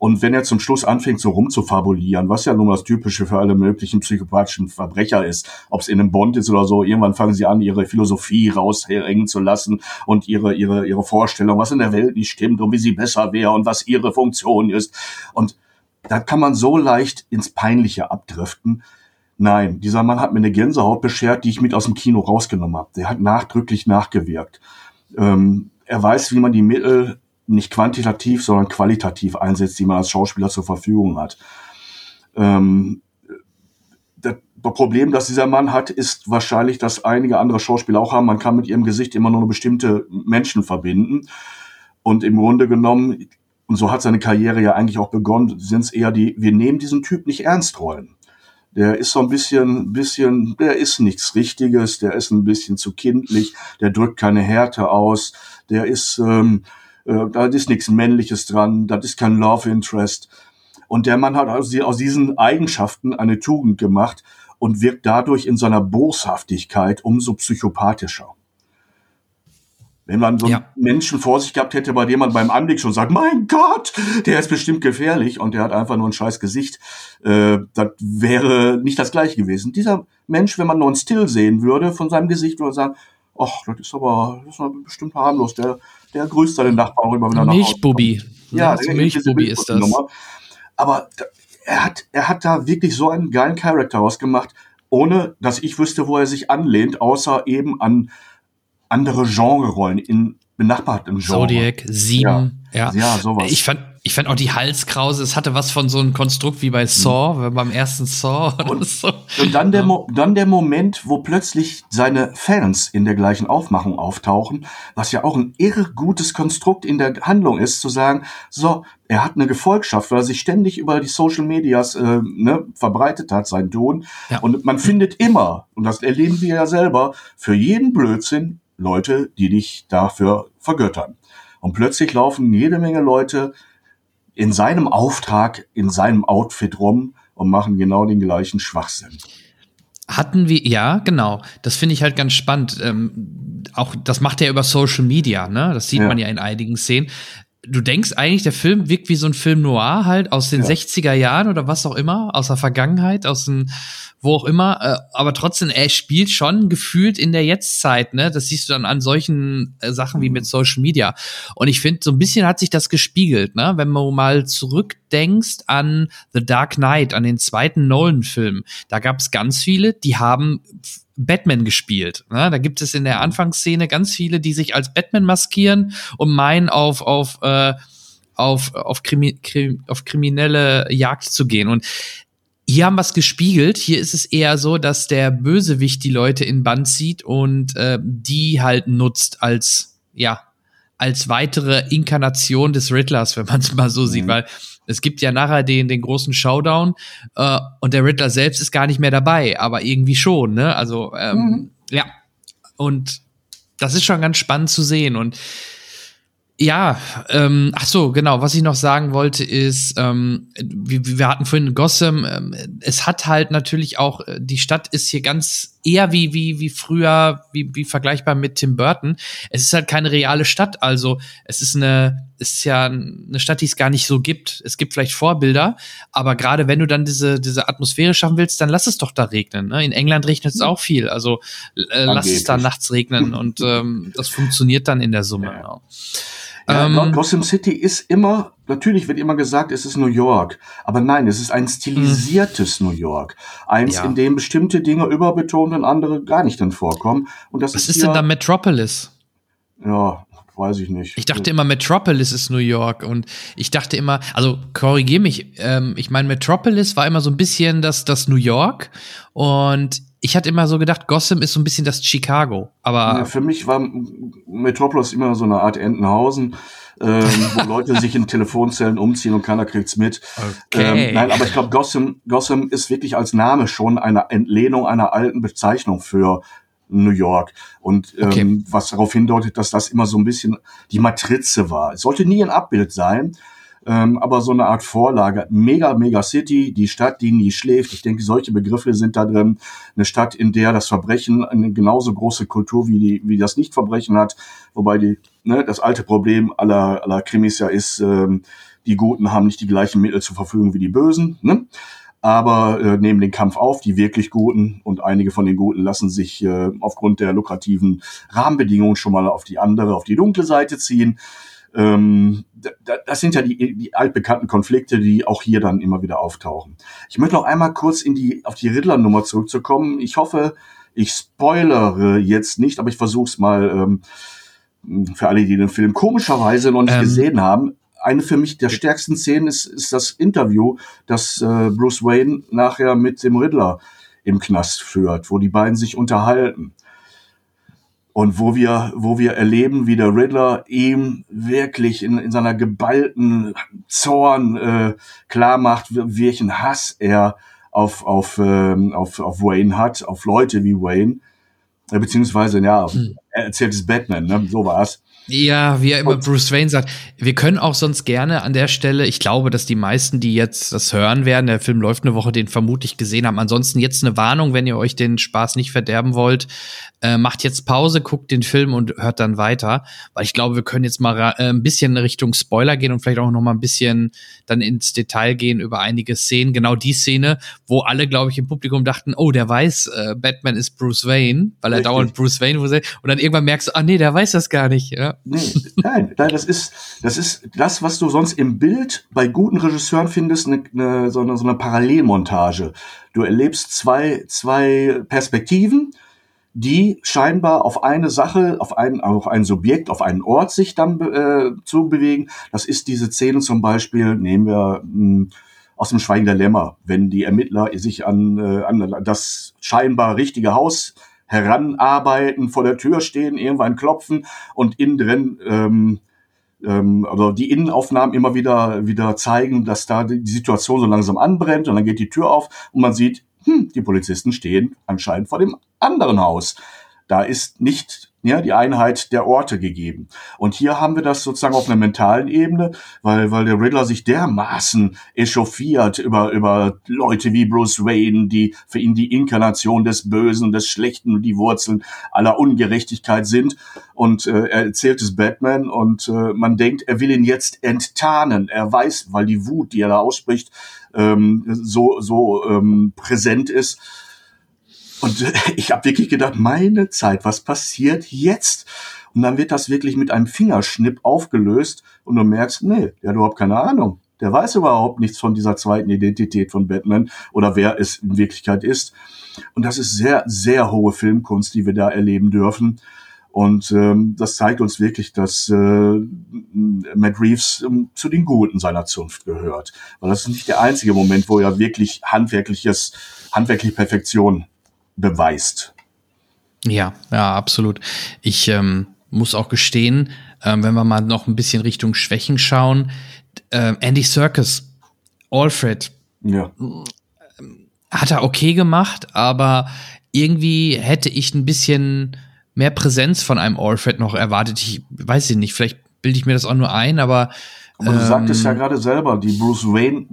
Und wenn er zum Schluss anfängt, so rumzufabulieren, was ja nun das Typische für alle möglichen psychopathischen Verbrecher ist, ob es in einem Bond ist oder so, irgendwann fangen sie an, ihre Philosophie raushängen zu lassen und ihre, ihre, ihre Vorstellung, was in der Welt nicht stimmt und wie sie besser wäre und was ihre Funktion ist. Und da kann man so leicht ins Peinliche abdriften. Nein, dieser Mann hat mir eine Gänsehaut beschert, die ich mit aus dem Kino rausgenommen habe. Der hat nachdrücklich nachgewirkt. Ähm, er weiß, wie man die Mittel nicht quantitativ, sondern qualitativ einsetzt, die man als Schauspieler zur Verfügung hat. Ähm, das Problem, das dieser Mann hat, ist wahrscheinlich, dass einige andere Schauspieler auch haben. Man kann mit ihrem Gesicht immer nur bestimmte Menschen verbinden. Und im Grunde genommen, und so hat seine Karriere ja eigentlich auch begonnen, sind es eher die, wir nehmen diesen Typ nicht ernst Rollen. Der ist so ein bisschen, bisschen, der ist nichts Richtiges, der ist ein bisschen zu kindlich, der drückt keine Härte aus, der ist, ähm, äh, da ist nichts Männliches dran, das ist kein Love Interest. Und der Mann hat aus, aus diesen Eigenschaften eine Tugend gemacht und wirkt dadurch in seiner Boshaftigkeit umso psychopathischer. Wenn man so einen Ja. Menschen vor sich gehabt hätte, bei dem man beim Anblick schon sagt, mein Gott, der ist bestimmt gefährlich und der hat einfach nur ein scheiß Gesicht, äh, das wäre nicht das gleiche gewesen. Dieser Mensch, wenn man nur einen Still sehen würde von seinem Gesicht, würde man sagen, ach, das ist aber, das ist bestimmt harmlos, der, der grüßt seinen Nachbarn rüber, wenn er nach. Milchbubi. Ja, der- Milchbubi ist das. Aber er hat, er hat da wirklich so einen geilen Charakter ausgemacht, ohne dass ich wüsste, wo er sich anlehnt, außer eben an andere Genrerollen in benachbarten Genres. Zodiac, Sieben, ja. Ja, sowas. Ich fand, ich fand auch die Halskrause, es hatte was von so einem Konstrukt wie bei Saw, Mhm. beim ersten Saw oder Und- so. Und dann der, Mo dann der Moment, wo plötzlich seine Fans in der gleichen Aufmachung auftauchen, was ja auch ein irre gutes Konstrukt in der Handlung ist, zu sagen, so, er hat eine Gefolgschaft, weil er sich ständig über die Social Medias äh, ne, verbreitet hat, sein Ton. Ja. Und man findet immer, und das erleben wir ja selber, für jeden Blödsinn Leute, die dich dafür vergöttern. Und plötzlich laufen jede Menge Leute in seinem Auftrag, in seinem Outfit rum und machen genau den gleichen Schwachsinn. Hatten wir, ja, genau. Das finde ich halt ganz spannend. Ähm, auch das macht er über Social Media, ne? Das sieht Ja. man ja in einigen Szenen. Du denkst eigentlich, der Film wirkt wie so ein Film noir halt aus den Ja. 60er Jahren oder was auch immer, aus der Vergangenheit, aus den, wo auch immer. Äh, aber trotzdem, er spielt schon gefühlt in der Jetztzeit, ne? Das siehst du dann an solchen äh, Sachen wie mit Social Media. Und ich finde, so ein bisschen hat sich das gespiegelt, ne? Wenn man mal zurückdenkst an The Dark Knight, an den zweiten Nolan-Film, da gab es ganz viele, die haben Batman gespielt. Ne? Da gibt es in der Anfangsszene ganz viele, die sich als Batman maskieren und meinen auf auf äh, auf auf, Krimi Krim auf kriminelle Jagd zu gehen und hier haben wir es gespiegelt. Hier ist es eher so, dass der Bösewicht die Leute in Band zieht und äh, die halt nutzt als ja als weitere Inkarnation des Riddlers, wenn man es mal so sieht, Mhm. weil es gibt ja nachher den, den großen Showdown äh, und der Riddler selbst ist gar nicht mehr dabei, aber irgendwie schon, ne? Also ähm, Mhm. ja, und das ist schon ganz spannend zu sehen und Ja, ähm, ach so, genau. Was ich noch sagen wollte ist, ähm, wir, wir hatten vorhin Gotham. Ähm, es hat halt natürlich auch äh, die Stadt ist hier ganz eher wie wie wie früher, wie wie vergleichbar mit Tim Burton. Es ist halt keine reale Stadt, also es ist eine es ist ja eine Stadt, die es gar nicht so gibt. Es gibt vielleicht Vorbilder, aber gerade wenn du dann diese diese Atmosphäre schaffen willst, dann lass es doch da regnen. Ne? In England regnet es auch viel, also äh, lass es da nachts regnen und ähm, das funktioniert dann in der Summe. Ja. Genau. Ja, ähm, Gotham City ist immer, natürlich wird immer gesagt, es ist New York. Aber nein, es ist ein stilisiertes New York. Eins, ja. in dem bestimmte Dinge überbetont und andere gar nicht dann vorkommen. Und das Was ist, ist denn da Metropolis? Ja, weiß ich nicht. Ich dachte immer, Metropolis ist New York und ich dachte immer, also korrigier mich, ähm, ich meine, Metropolis war immer so ein bisschen das, das New York und ich hatte immer so gedacht, Gotham ist so ein bisschen das Chicago, aber. Ja, für mich war Metropolis immer so eine Art Entenhausen, ähm, wo Leute sich in Telefonzellen umziehen und keiner kriegt's mit. Okay. Ähm, nein, aber ich glaube, Gotham, Gotham ist wirklich als Name schon eine Entlehnung einer alten Bezeichnung für New York. Und ähm, okay. was darauf hindeutet, dass das immer so ein bisschen die Matrize war. Es sollte nie ein Abbild sein, ähm, aber so eine Art Vorlage. Mega, mega City, die Stadt, die nie schläft. Ich denke, solche Begriffe sind da drin. Eine Stadt, in der das Verbrechen eine genauso große Kultur wie, die, wie das Nichtverbrechen hat. Wobei die, ne, das alte Problem aller, aller Krimis ja ist, ähm, die Guten haben nicht die gleichen Mittel zur Verfügung wie die Bösen. Ne? aber äh, nehmen den Kampf auf, die wirklich Guten und einige von den Guten lassen sich äh, aufgrund der lukrativen Rahmenbedingungen schon mal auf die andere, auf die dunkle Seite ziehen. Ähm, das sind ja die, die altbekannten Konflikte, die auch hier dann immer wieder auftauchen. Ich möchte noch einmal kurz in die, auf die Riddler-Nummer zurückzukommen. Ich hoffe, ich spoilere jetzt nicht, aber ich versuche es mal ähm, für alle, die den Film komischerweise noch nicht ähm. gesehen haben. Eine für mich der stärksten Szenen ist, ist das Interview, das äh, Bruce Wayne nachher mit dem Riddler im Knast führt, wo die beiden sich unterhalten und wo wir, wo wir erleben, wie der Riddler ihm wirklich in, in seiner geballten Zorn äh, klar macht, welchen Hass er auf, auf, ähm, auf, auf Wayne hat, auf Leute wie Wayne. Äh, beziehungsweise, ja, hm. er erzählt es Batman, ne? so war's. Ja, wie er immer Bruce Wayne sagt. Wir können auch sonst gerne an der Stelle, ich glaube, dass die meisten, die jetzt das hören werden, der Film läuft eine Woche, den vermutlich gesehen haben. Ansonsten jetzt eine Warnung, wenn ihr euch den Spaß nicht verderben wollt. Äh, macht jetzt Pause, guckt den Film und hört dann weiter. Weil ich glaube, wir können jetzt mal äh, ein bisschen Richtung Spoiler gehen und vielleicht auch noch mal ein bisschen dann ins Detail gehen über einige Szenen. Genau die Szene, wo alle, glaube ich, im Publikum dachten, oh, der weiß, äh, Batman ist Bruce Wayne, weil er Richtig. dauernd Bruce Wayne und dann irgendwann merkst du, ah nee, der weiß das gar nicht. Ja. Nee, nein, nein, das ist, das ist das, was du sonst im Bild bei guten Regisseuren findest, eine, eine, so, eine, so eine Parallelmontage. Du erlebst zwei, zwei Perspektiven die scheinbar auf eine Sache, auf ein, auf ein Subjekt, auf einen Ort sich dann äh, zu bewegen. Das ist diese Szene zum Beispiel, nehmen wir mh, hm, aus dem Schweigen der Lämmer, wenn die Ermittler sich an, äh, an das scheinbar richtige Haus heranarbeiten, vor der Tür stehen, irgendwann klopfen und innen drin ähm, ähm, also die Innenaufnahmen immer wieder wieder zeigen, dass da die Situation so langsam anbrennt und dann geht die Tür auf und man sieht hm, die Polizisten stehen anscheinend vor dem anderen Haus. Da ist nicht ja, die Einheit der Orte gegeben. Und hier haben wir das sozusagen auf einer mentalen Ebene, weil, weil der Riddler sich dermaßen echauffiert über, über Leute wie Bruce Wayne, die für ihn die Inkarnation des Bösen, des Schlechten und die Wurzeln aller Ungerechtigkeit sind. Und äh, er erzählt es Batman und äh, man denkt, er will ihn jetzt enttarnen. Er weiß, weil die Wut, die er da ausspricht, ähm, so, so ähm, präsent ist. Und äh, ich habe wirklich gedacht, meine Zeit, was passiert jetzt? Und dann wird das wirklich mit einem Fingerschnipp aufgelöst und du merkst, nee, der hat überhaupt keine Ahnung. Der weiß überhaupt nichts von dieser zweiten Identität von Batman oder wer es in Wirklichkeit ist. Und das ist sehr, sehr hohe Filmkunst, die wir da erleben dürfen. Und ähm, das zeigt uns wirklich, dass äh, Matt Reeves ähm, zu den Guten seiner Zunft gehört. Weil das ist nicht der einzige Moment, wo er wirklich handwerkliches, handwerkliche Perfektion beweist. Ja, ja, absolut. Ich ähm, muss auch gestehen, ähm, wenn wir mal noch ein bisschen Richtung Schwächen schauen, äh, Andy Serkis, Alfred, ja. hat er okay gemacht, aber irgendwie hätte ich ein bisschen mehr Präsenz von einem Alfred noch erwartet. Ich weiß nicht, vielleicht bilde ich mir das auch nur ein, aber. Aber du ähm, sagtest ja gerade selber, die Bruce Wayne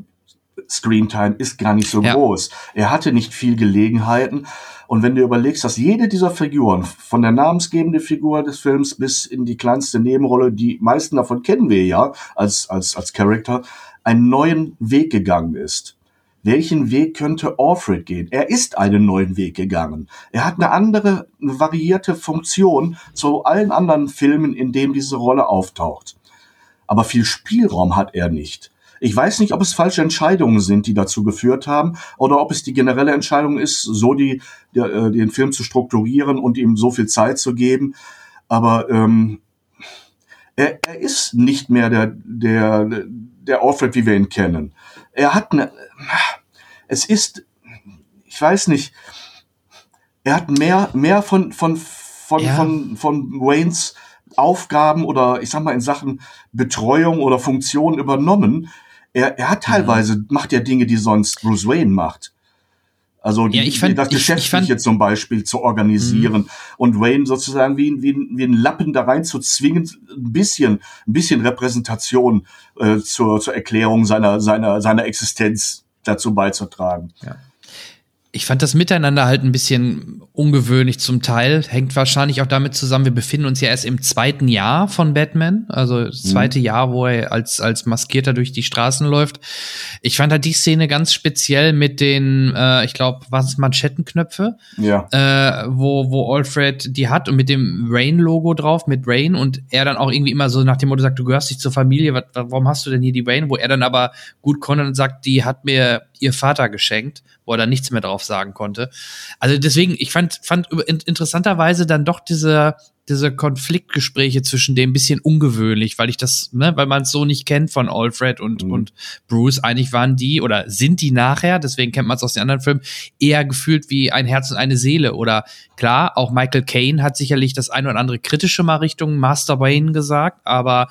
Screentime ist gar nicht so ja. groß. Er hatte nicht viel Gelegenheiten. Und wenn du überlegst, dass jede dieser Figuren, von der namensgebenden Figur des Films bis in die kleinste Nebenrolle, die meisten davon kennen wir ja als, als, als Charakter, einen neuen Weg gegangen ist. Welchen Weg könnte Alfred gehen? Er ist einen neuen Weg gegangen. Er hat eine andere, eine variierte Funktion zu allen anderen Filmen, in denen diese Rolle auftaucht. Aber viel Spielraum hat er nicht. Ich weiß nicht, ob es falsche Entscheidungen sind, die dazu geführt haben, oder ob es die generelle Entscheidung ist, so die, der, äh, den Film zu strukturieren und ihm so viel Zeit zu geben. Aber ähm, er, er ist nicht mehr der, der, der Alfred, wie wir ihn kennen. Er hat eine, es ist, ich weiß nicht, er hat mehr, mehr von, von, von, ja. von, von Waynes Aufgaben oder ich sag mal in Sachen Betreuung oder Funktion übernommen, er, er hat teilweise, mhm. macht ja Dinge, die sonst Bruce Wayne macht. Also die, ja, ich fand, das Geschäftliche ich, zum Beispiel zu organisieren mhm. und Wayne sozusagen wie, wie, wie ein Lappen da rein zu zwingen, ein bisschen, ein bisschen Repräsentation äh, zur, zur Erklärung seiner, seiner, seiner Existenz dazu beizutragen. Ja. Ich fand das Miteinander halt ein bisschen ungewöhnlich zum Teil. Hängt wahrscheinlich auch damit zusammen, wir befinden uns ja erst im zweiten Jahr von Batman, also das mhm. zweite mhm. Jahr, wo er als, als Maskierter durch die Straßen läuft. Ich fand halt die Szene ganz speziell mit den, äh, ich glaube, was Manschettenknöpfe, ja. äh, wo, wo Alfred die hat und mit dem Rain-Logo drauf, mit Rain und er dann auch irgendwie immer so nach dem Motto sagt, du gehörst nicht zur Familie, was, warum hast du denn hier die Rain? Wo er dann aber gut konnte und sagt, die hat mir ihr Vater geschenkt, wo er dann nichts mehr drauf sagen konnte. Also deswegen, ich fand, fand interessanterweise dann doch diese, diese Konfliktgespräche zwischen dem ein bisschen ungewöhnlich, weil ich das, ne, weil man es so nicht kennt von Alfred und, mhm. und Bruce. Eigentlich waren die oder sind die nachher, deswegen kennt man es aus den anderen Filmen, eher gefühlt wie ein Herz und eine Seele. Oder klar, auch Michael Caine hat sicherlich das eine oder andere kritische mal Richtung Master Wayne gesagt, aber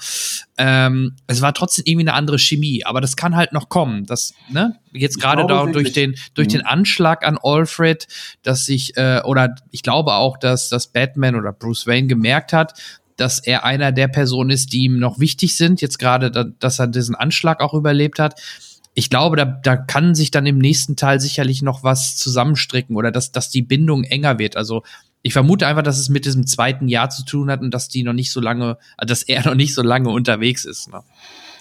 ähm, es war trotzdem irgendwie eine andere Chemie. Aber das kann halt noch kommen. Das, ne, jetzt gerade da durch den, durch mhm. den Anschlag an Alfred, dass sich, äh, oder ich glaube auch, dass, dass Batman oder Bruce Wayne gemerkt hat, dass er einer der Personen ist, die ihm noch wichtig sind. Jetzt gerade, da, dass er diesen Anschlag auch überlebt hat. Ich glaube, da, da kann sich dann im nächsten Teil sicherlich noch was zusammenstricken oder dass, dass die Bindung enger wird. Also ich vermute einfach, dass es mit diesem zweiten Jahr zu tun hat und dass die noch nicht so lange, dass er noch nicht so lange unterwegs ist. Ne?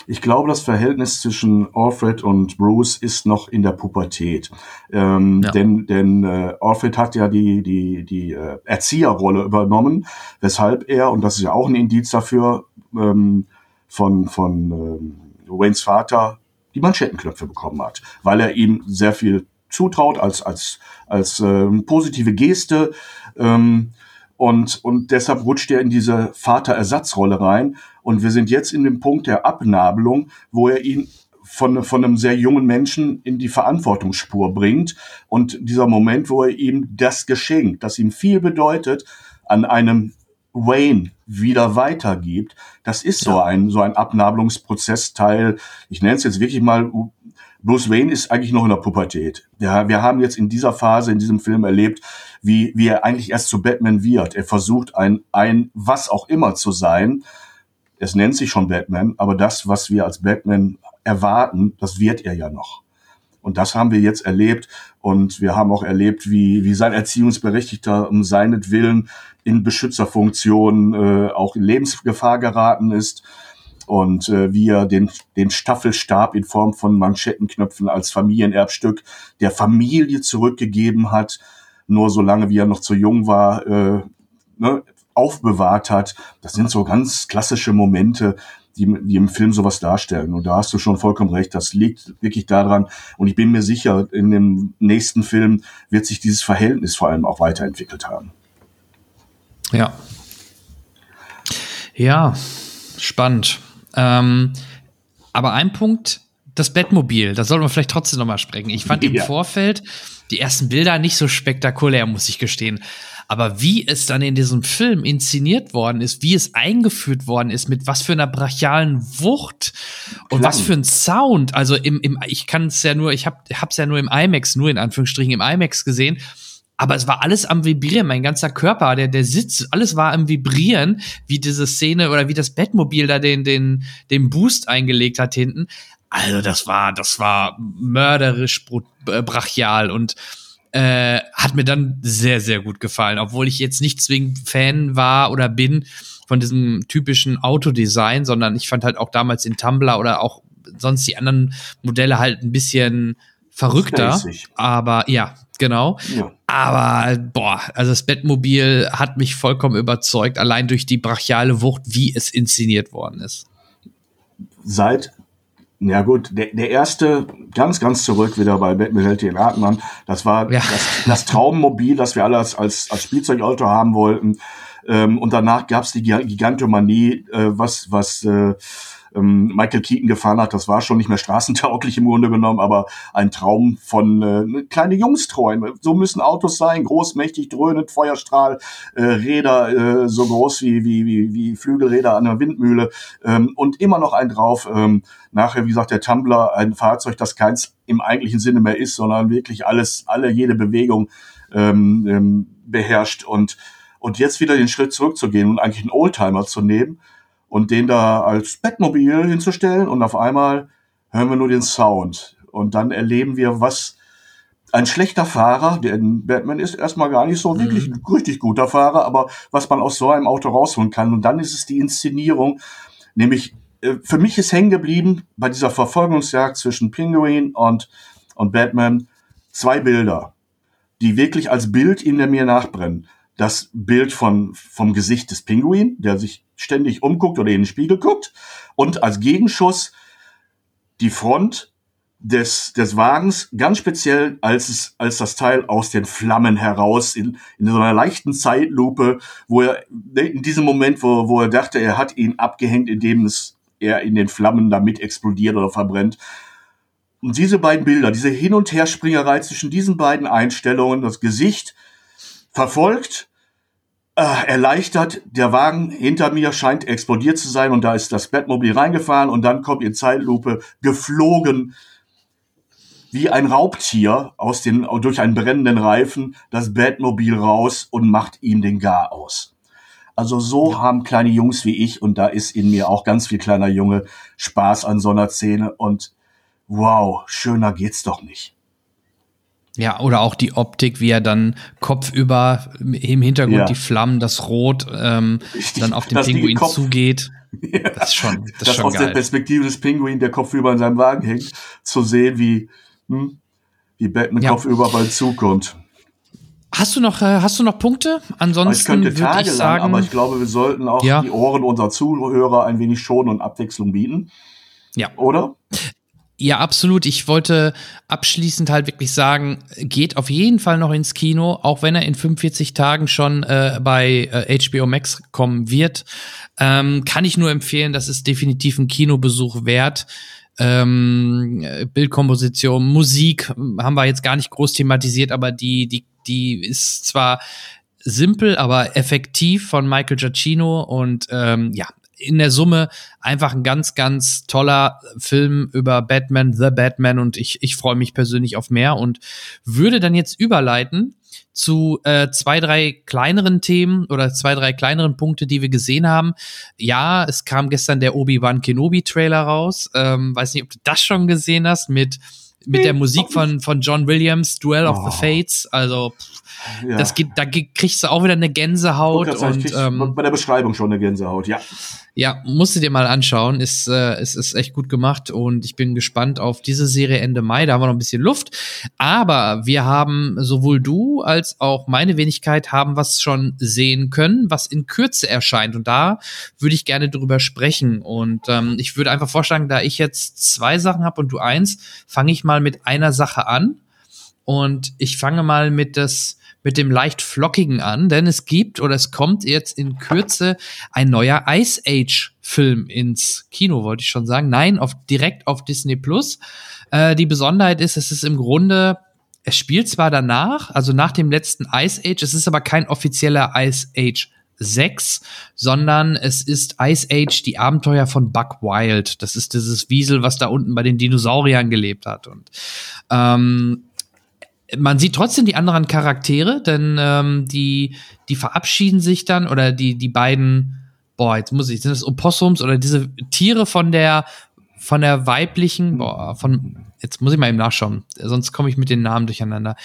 Ich glaube, das Verhältnis zwischen Alfred und Bruce ist noch in der Pubertät. Ähm, ja. Denn, denn äh, Alfred hat ja die, die, die äh, Erzieherrolle übernommen, weshalb er, und das ist ja auch ein Indiz dafür, ähm, von, von ähm, Waynes Vater die Manschettenknöpfe bekommen hat, weil er ihm sehr viel zutraut als, als, als ähm, positive Geste. Ähm, und, und deshalb rutscht er in diese Vaterersatzrolle rein. Und wir sind jetzt in dem Punkt der Abnabelung, wo er ihn von, von einem sehr jungen Menschen in die Verantwortungsspur bringt. Und dieser Moment, wo er ihm das Geschenk, das ihm viel bedeutet, an einem Wayne wieder weitergibt, das ist so ein, so ein Abnabelungsprozessteil. Ich nenne es jetzt wirklich mal Bruce Wayne ist eigentlich noch in der Pubertät. Ja, wir haben jetzt in dieser Phase, in diesem Film erlebt, wie, wie er eigentlich erst zu Batman wird. Er versucht ein, ein was auch immer zu sein. Es nennt sich schon Batman, aber das, was wir als Batman erwarten, das wird er ja noch. Und das haben wir jetzt erlebt. Und wir haben auch erlebt, wie, wie sein Erziehungsberechtigter um seinetwillen in Beschützerfunktion äh, auch in Lebensgefahr geraten ist und äh, wie er den, den Staffelstab in Form von Manschettenknöpfen als Familienerbstück der Familie zurückgegeben hat, nur solange wie er noch zu jung war, äh, ne, aufbewahrt hat. Das sind so ganz klassische Momente, die, die im Film sowas darstellen. Und da hast du schon vollkommen recht, das liegt wirklich daran. Und ich bin mir sicher, in dem nächsten Film wird sich dieses Verhältnis vor allem auch weiterentwickelt haben. Ja. Ja, spannend. Ähm, aber ein Punkt, das Bettmobil, da sollten wir vielleicht trotzdem noch mal sprechen. Ich fand ja. im Vorfeld die ersten Bilder nicht so spektakulär, muss ich gestehen. Aber wie es dann in diesem Film inszeniert worden ist, wie es eingeführt worden ist, mit was für einer brachialen Wucht und Klang. was für ein Sound. Also im, im ich kann es ja nur, ich habe hab's ja nur im IMAX, nur in Anführungsstrichen im IMAX gesehen aber es war alles am Vibrieren, mein ganzer Körper, der, der Sitz, alles war am Vibrieren, wie diese Szene oder wie das Bettmobil da den, den, den Boost eingelegt hat hinten. Also das war, das war mörderisch äh, brachial und äh, hat mir dann sehr, sehr gut gefallen, obwohl ich jetzt nicht zwingend Fan war oder bin von diesem typischen Autodesign, sondern ich fand halt auch damals den Tumblr oder auch sonst die anderen Modelle halt ein bisschen verrückter. Aber ja, genau. Ja. Aber boah, also das Bettmobil hat mich vollkommen überzeugt, allein durch die brachiale Wucht, wie es inszeniert worden ist. Seit ja gut, der, der erste, ganz, ganz zurück wieder bei Batman hält den Atem Das war ja. das, das Traummobil, das wir alle als, als, als Spielzeugauto haben wollten. Ähm, und danach gab's die Gigantomanie, äh, was, was äh, ähm, Michael Keaton gefahren hat. Das war schon nicht mehr straßentauglich im Grunde genommen, aber ein Traum von äh, kleine Jungsträume. So müssen Autos sein, groß, mächtig, dröhnend, Feuerstrahl, äh, Räder äh, so groß wie, wie, wie, wie Flügelräder an einer Windmühle ähm, und immer noch ein drauf. Ähm, nachher, wie gesagt, der Tumblr, ein Fahrzeug, das keins im eigentlichen Sinne mehr ist, sondern wirklich alles, alle, jede Bewegung ähm, ähm, beherrscht und und jetzt wieder den Schritt zurückzugehen und eigentlich einen Oldtimer zu nehmen und den da als Bettmobil hinzustellen und auf einmal hören wir nur den Sound und dann erleben wir, was ein schlechter Fahrer, denn Batman ist erstmal gar nicht so mhm. wirklich ein richtig guter Fahrer, aber was man aus so einem Auto rausholen kann. Und dann ist es die Inszenierung, nämlich äh, für mich ist hängen geblieben bei dieser Verfolgungsjagd zwischen Penguin und, und Batman zwei Bilder, die wirklich als Bild in mir nachbrennen das Bild von, vom Gesicht des Pinguin, der sich ständig umguckt oder in den Spiegel guckt. Und als Gegenschuss die Front des, des Wagens, ganz speziell als, es, als das Teil aus den Flammen heraus, in, in so einer leichten Zeitlupe, wo er in diesem Moment, wo, wo er dachte, er hat ihn abgehängt, indem es er in den Flammen damit explodiert oder verbrennt. Und diese beiden Bilder, diese Hin- und Herspringerei zwischen diesen beiden Einstellungen, das Gesicht verfolgt, äh, erleichtert, der Wagen hinter mir scheint explodiert zu sein und da ist das Bettmobil reingefahren und dann kommt in Zeitlupe geflogen wie ein Raubtier aus den, durch einen brennenden Reifen das Batmobil raus und macht ihm den Gar aus. Also so ja. haben kleine Jungs wie ich, und da ist in mir auch ganz viel kleiner Junge, Spaß an so einer Szene und wow, schöner geht's doch nicht. Ja, oder auch die Optik, wie er dann kopfüber im Hintergrund ja. die Flammen, das Rot ähm, dann auf den Pinguin zugeht. Ja. Das ist schon, das, das ist schon aus geil. der Perspektive des Pinguin, der kopfüber in seinem Wagen hängt, zu sehen, wie, hm, wie Batman ja. kopfüber bald zukommt. Hast du noch, äh, hast du noch Punkte? Ansonsten würde ich sagen, aber ich glaube, wir sollten auch ja. die Ohren unserer Zuhörer ein wenig schonen und Abwechslung bieten. Ja. Oder? Ja, absolut. Ich wollte abschließend halt wirklich sagen, geht auf jeden Fall noch ins Kino, auch wenn er in 45 Tagen schon äh, bei äh, HBO Max kommen wird. Ähm, kann ich nur empfehlen, das ist definitiv ein Kinobesuch wert. Ähm, Bildkomposition, Musik haben wir jetzt gar nicht groß thematisiert, aber die, die, die ist zwar simpel, aber effektiv von Michael Giacchino und ähm, ja, in der Summe einfach ein ganz, ganz toller Film über Batman, The Batman und ich, ich freue mich persönlich auf mehr und würde dann jetzt überleiten zu äh, zwei, drei kleineren Themen oder zwei, drei kleineren Punkte, die wir gesehen haben. Ja, es kam gestern der Obi-Wan Kenobi-Trailer raus. Ähm, weiß nicht, ob du das schon gesehen hast mit mit der Musik von, von John Williams, Duel of oh. the Fates. Also, ja. das geht, da kriegst du auch wieder eine Gänsehaut. Und, ähm, bei der Beschreibung schon eine Gänsehaut, ja. Ja, musst du dir mal anschauen. Ist, äh, ist, ist echt gut gemacht und ich bin gespannt auf diese Serie Ende Mai. Da haben wir noch ein bisschen Luft. Aber wir haben sowohl du als auch meine Wenigkeit haben was schon sehen können, was in Kürze erscheint. Und da würde ich gerne drüber sprechen. Und ähm, ich würde einfach vorschlagen, da ich jetzt zwei Sachen habe und du eins, fange ich mal mit einer Sache an. Und ich fange mal mit das mit dem leicht flockigen an, denn es gibt oder es kommt jetzt in Kürze ein neuer Ice Age Film ins Kino, wollte ich schon sagen. Nein, auf, direkt auf Disney Plus. Äh, die Besonderheit ist, es ist im Grunde es spielt zwar danach, also nach dem letzten Ice Age, es ist aber kein offizieller Ice Age 6, sondern es ist Ice Age, die Abenteuer von Buck Wild. Das ist dieses Wiesel, was da unten bei den Dinosauriern gelebt hat. Und ähm, man sieht trotzdem die anderen Charaktere, denn ähm, die, die verabschieden sich dann oder die, die beiden, boah, jetzt muss ich, sind das Opossums oder diese Tiere von der, von der weiblichen, boah, von, jetzt muss ich mal eben nachschauen, sonst komme ich mit den Namen durcheinander.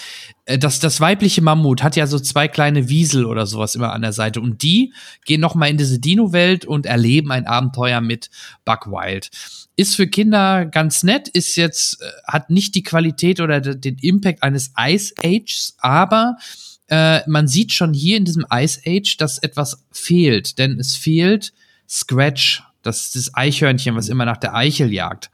Äh, das, das weibliche Mammut hat ja so zwei kleine Wiesel oder sowas immer an der Seite und die gehen noch mal in diese Dino-Welt und erleben ein Abenteuer mit Buck Wild. Ist für Kinder ganz nett, ist jetzt, äh, hat nicht die Qualität oder den Impact eines Ice Ages, aber äh, man sieht schon hier in diesem Ice Age, dass etwas fehlt, denn es fehlt Scratch, das ist das Eichhörnchen, was immer nach der Eichel jagt.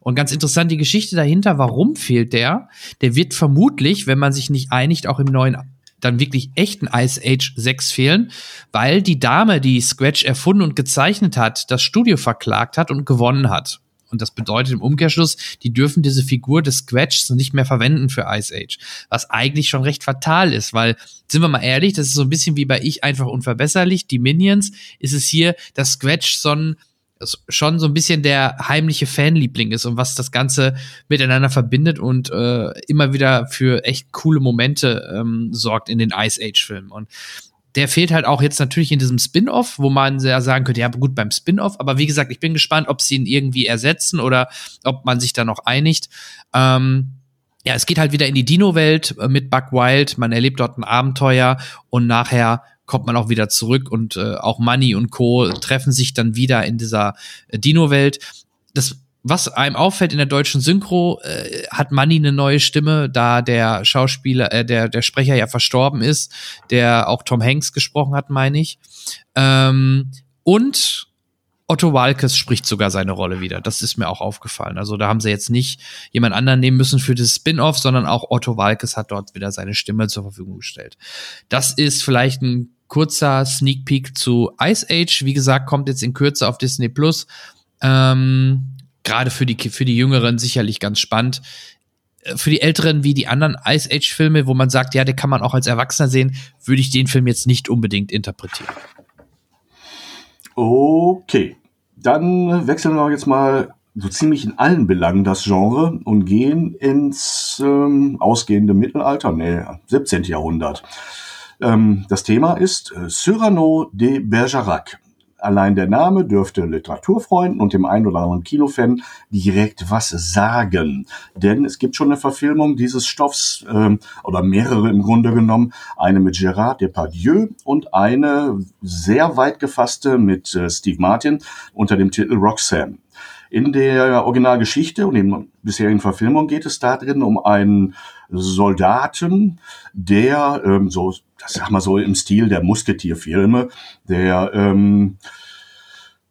Und ganz interessant die Geschichte dahinter, warum fehlt der? Der wird vermutlich, wenn man sich nicht einigt, auch im neuen dann wirklich echten Ice Age 6 fehlen, weil die Dame, die Scratch erfunden und gezeichnet hat, das Studio verklagt hat und gewonnen hat. Und das bedeutet im Umkehrschluss, die dürfen diese Figur des Scratchs nicht mehr verwenden für Ice Age. Was eigentlich schon recht fatal ist, weil, sind wir mal ehrlich, das ist so ein bisschen wie bei Ich einfach unverbesserlich. Die Minions ist es hier, dass Scratch so ein, schon so ein bisschen der heimliche Fanliebling ist und was das Ganze miteinander verbindet und äh, immer wieder für echt coole Momente ähm, sorgt in den Ice Age-Filmen. Und der fehlt halt auch jetzt natürlich in diesem Spin-off, wo man sehr sagen könnte, ja gut beim Spin-off, aber wie gesagt, ich bin gespannt, ob sie ihn irgendwie ersetzen oder ob man sich da noch einigt. Ähm, ja, es geht halt wieder in die Dino-Welt äh, mit Buck Wild, man erlebt dort ein Abenteuer und nachher kommt man auch wieder zurück und äh, auch Money und Co. treffen sich dann wieder in dieser äh, Dino-Welt. Das was einem auffällt in der deutschen Synchro, äh, hat Manny eine neue Stimme, da der Schauspieler, äh, der, der Sprecher ja verstorben ist, der auch Tom Hanks gesprochen hat, meine ich. Ähm, und Otto Walkes spricht sogar seine Rolle wieder. Das ist mir auch aufgefallen. Also da haben sie jetzt nicht jemand anderen nehmen müssen für das Spin-off, sondern auch Otto Walkes hat dort wieder seine Stimme zur Verfügung gestellt. Das ist vielleicht ein kurzer Sneak Peek zu Ice Age. Wie gesagt, kommt jetzt in Kürze auf Disney Plus. Ähm, gerade für die, für die Jüngeren sicherlich ganz spannend. Äh, für die Älteren wie die anderen Ice Age Filme, wo man sagt, ja, den kann man auch als Erwachsener sehen, würde ich den Film jetzt nicht unbedingt interpretieren. Okay, dann wechseln wir jetzt mal so ziemlich in allen Belangen das Genre und gehen ins ähm, ausgehende Mittelalter, nee, 17. Jahrhundert. Ähm, das Thema ist äh, Cyrano de Bergerac. Allein der Name dürfte Literaturfreunden und dem einen oder anderen Kinofan direkt was sagen. Denn es gibt schon eine Verfilmung dieses Stoffs, äh, oder mehrere im Grunde genommen. Eine mit Gérard Depardieu und eine sehr weit gefasste mit äh, Steve Martin unter dem Titel Roxanne. In der Originalgeschichte und in bisherigen Verfilmungen geht es da drin um einen Soldaten, der ähm, so, das sag mal so im Stil der Musketierfilme, der ähm,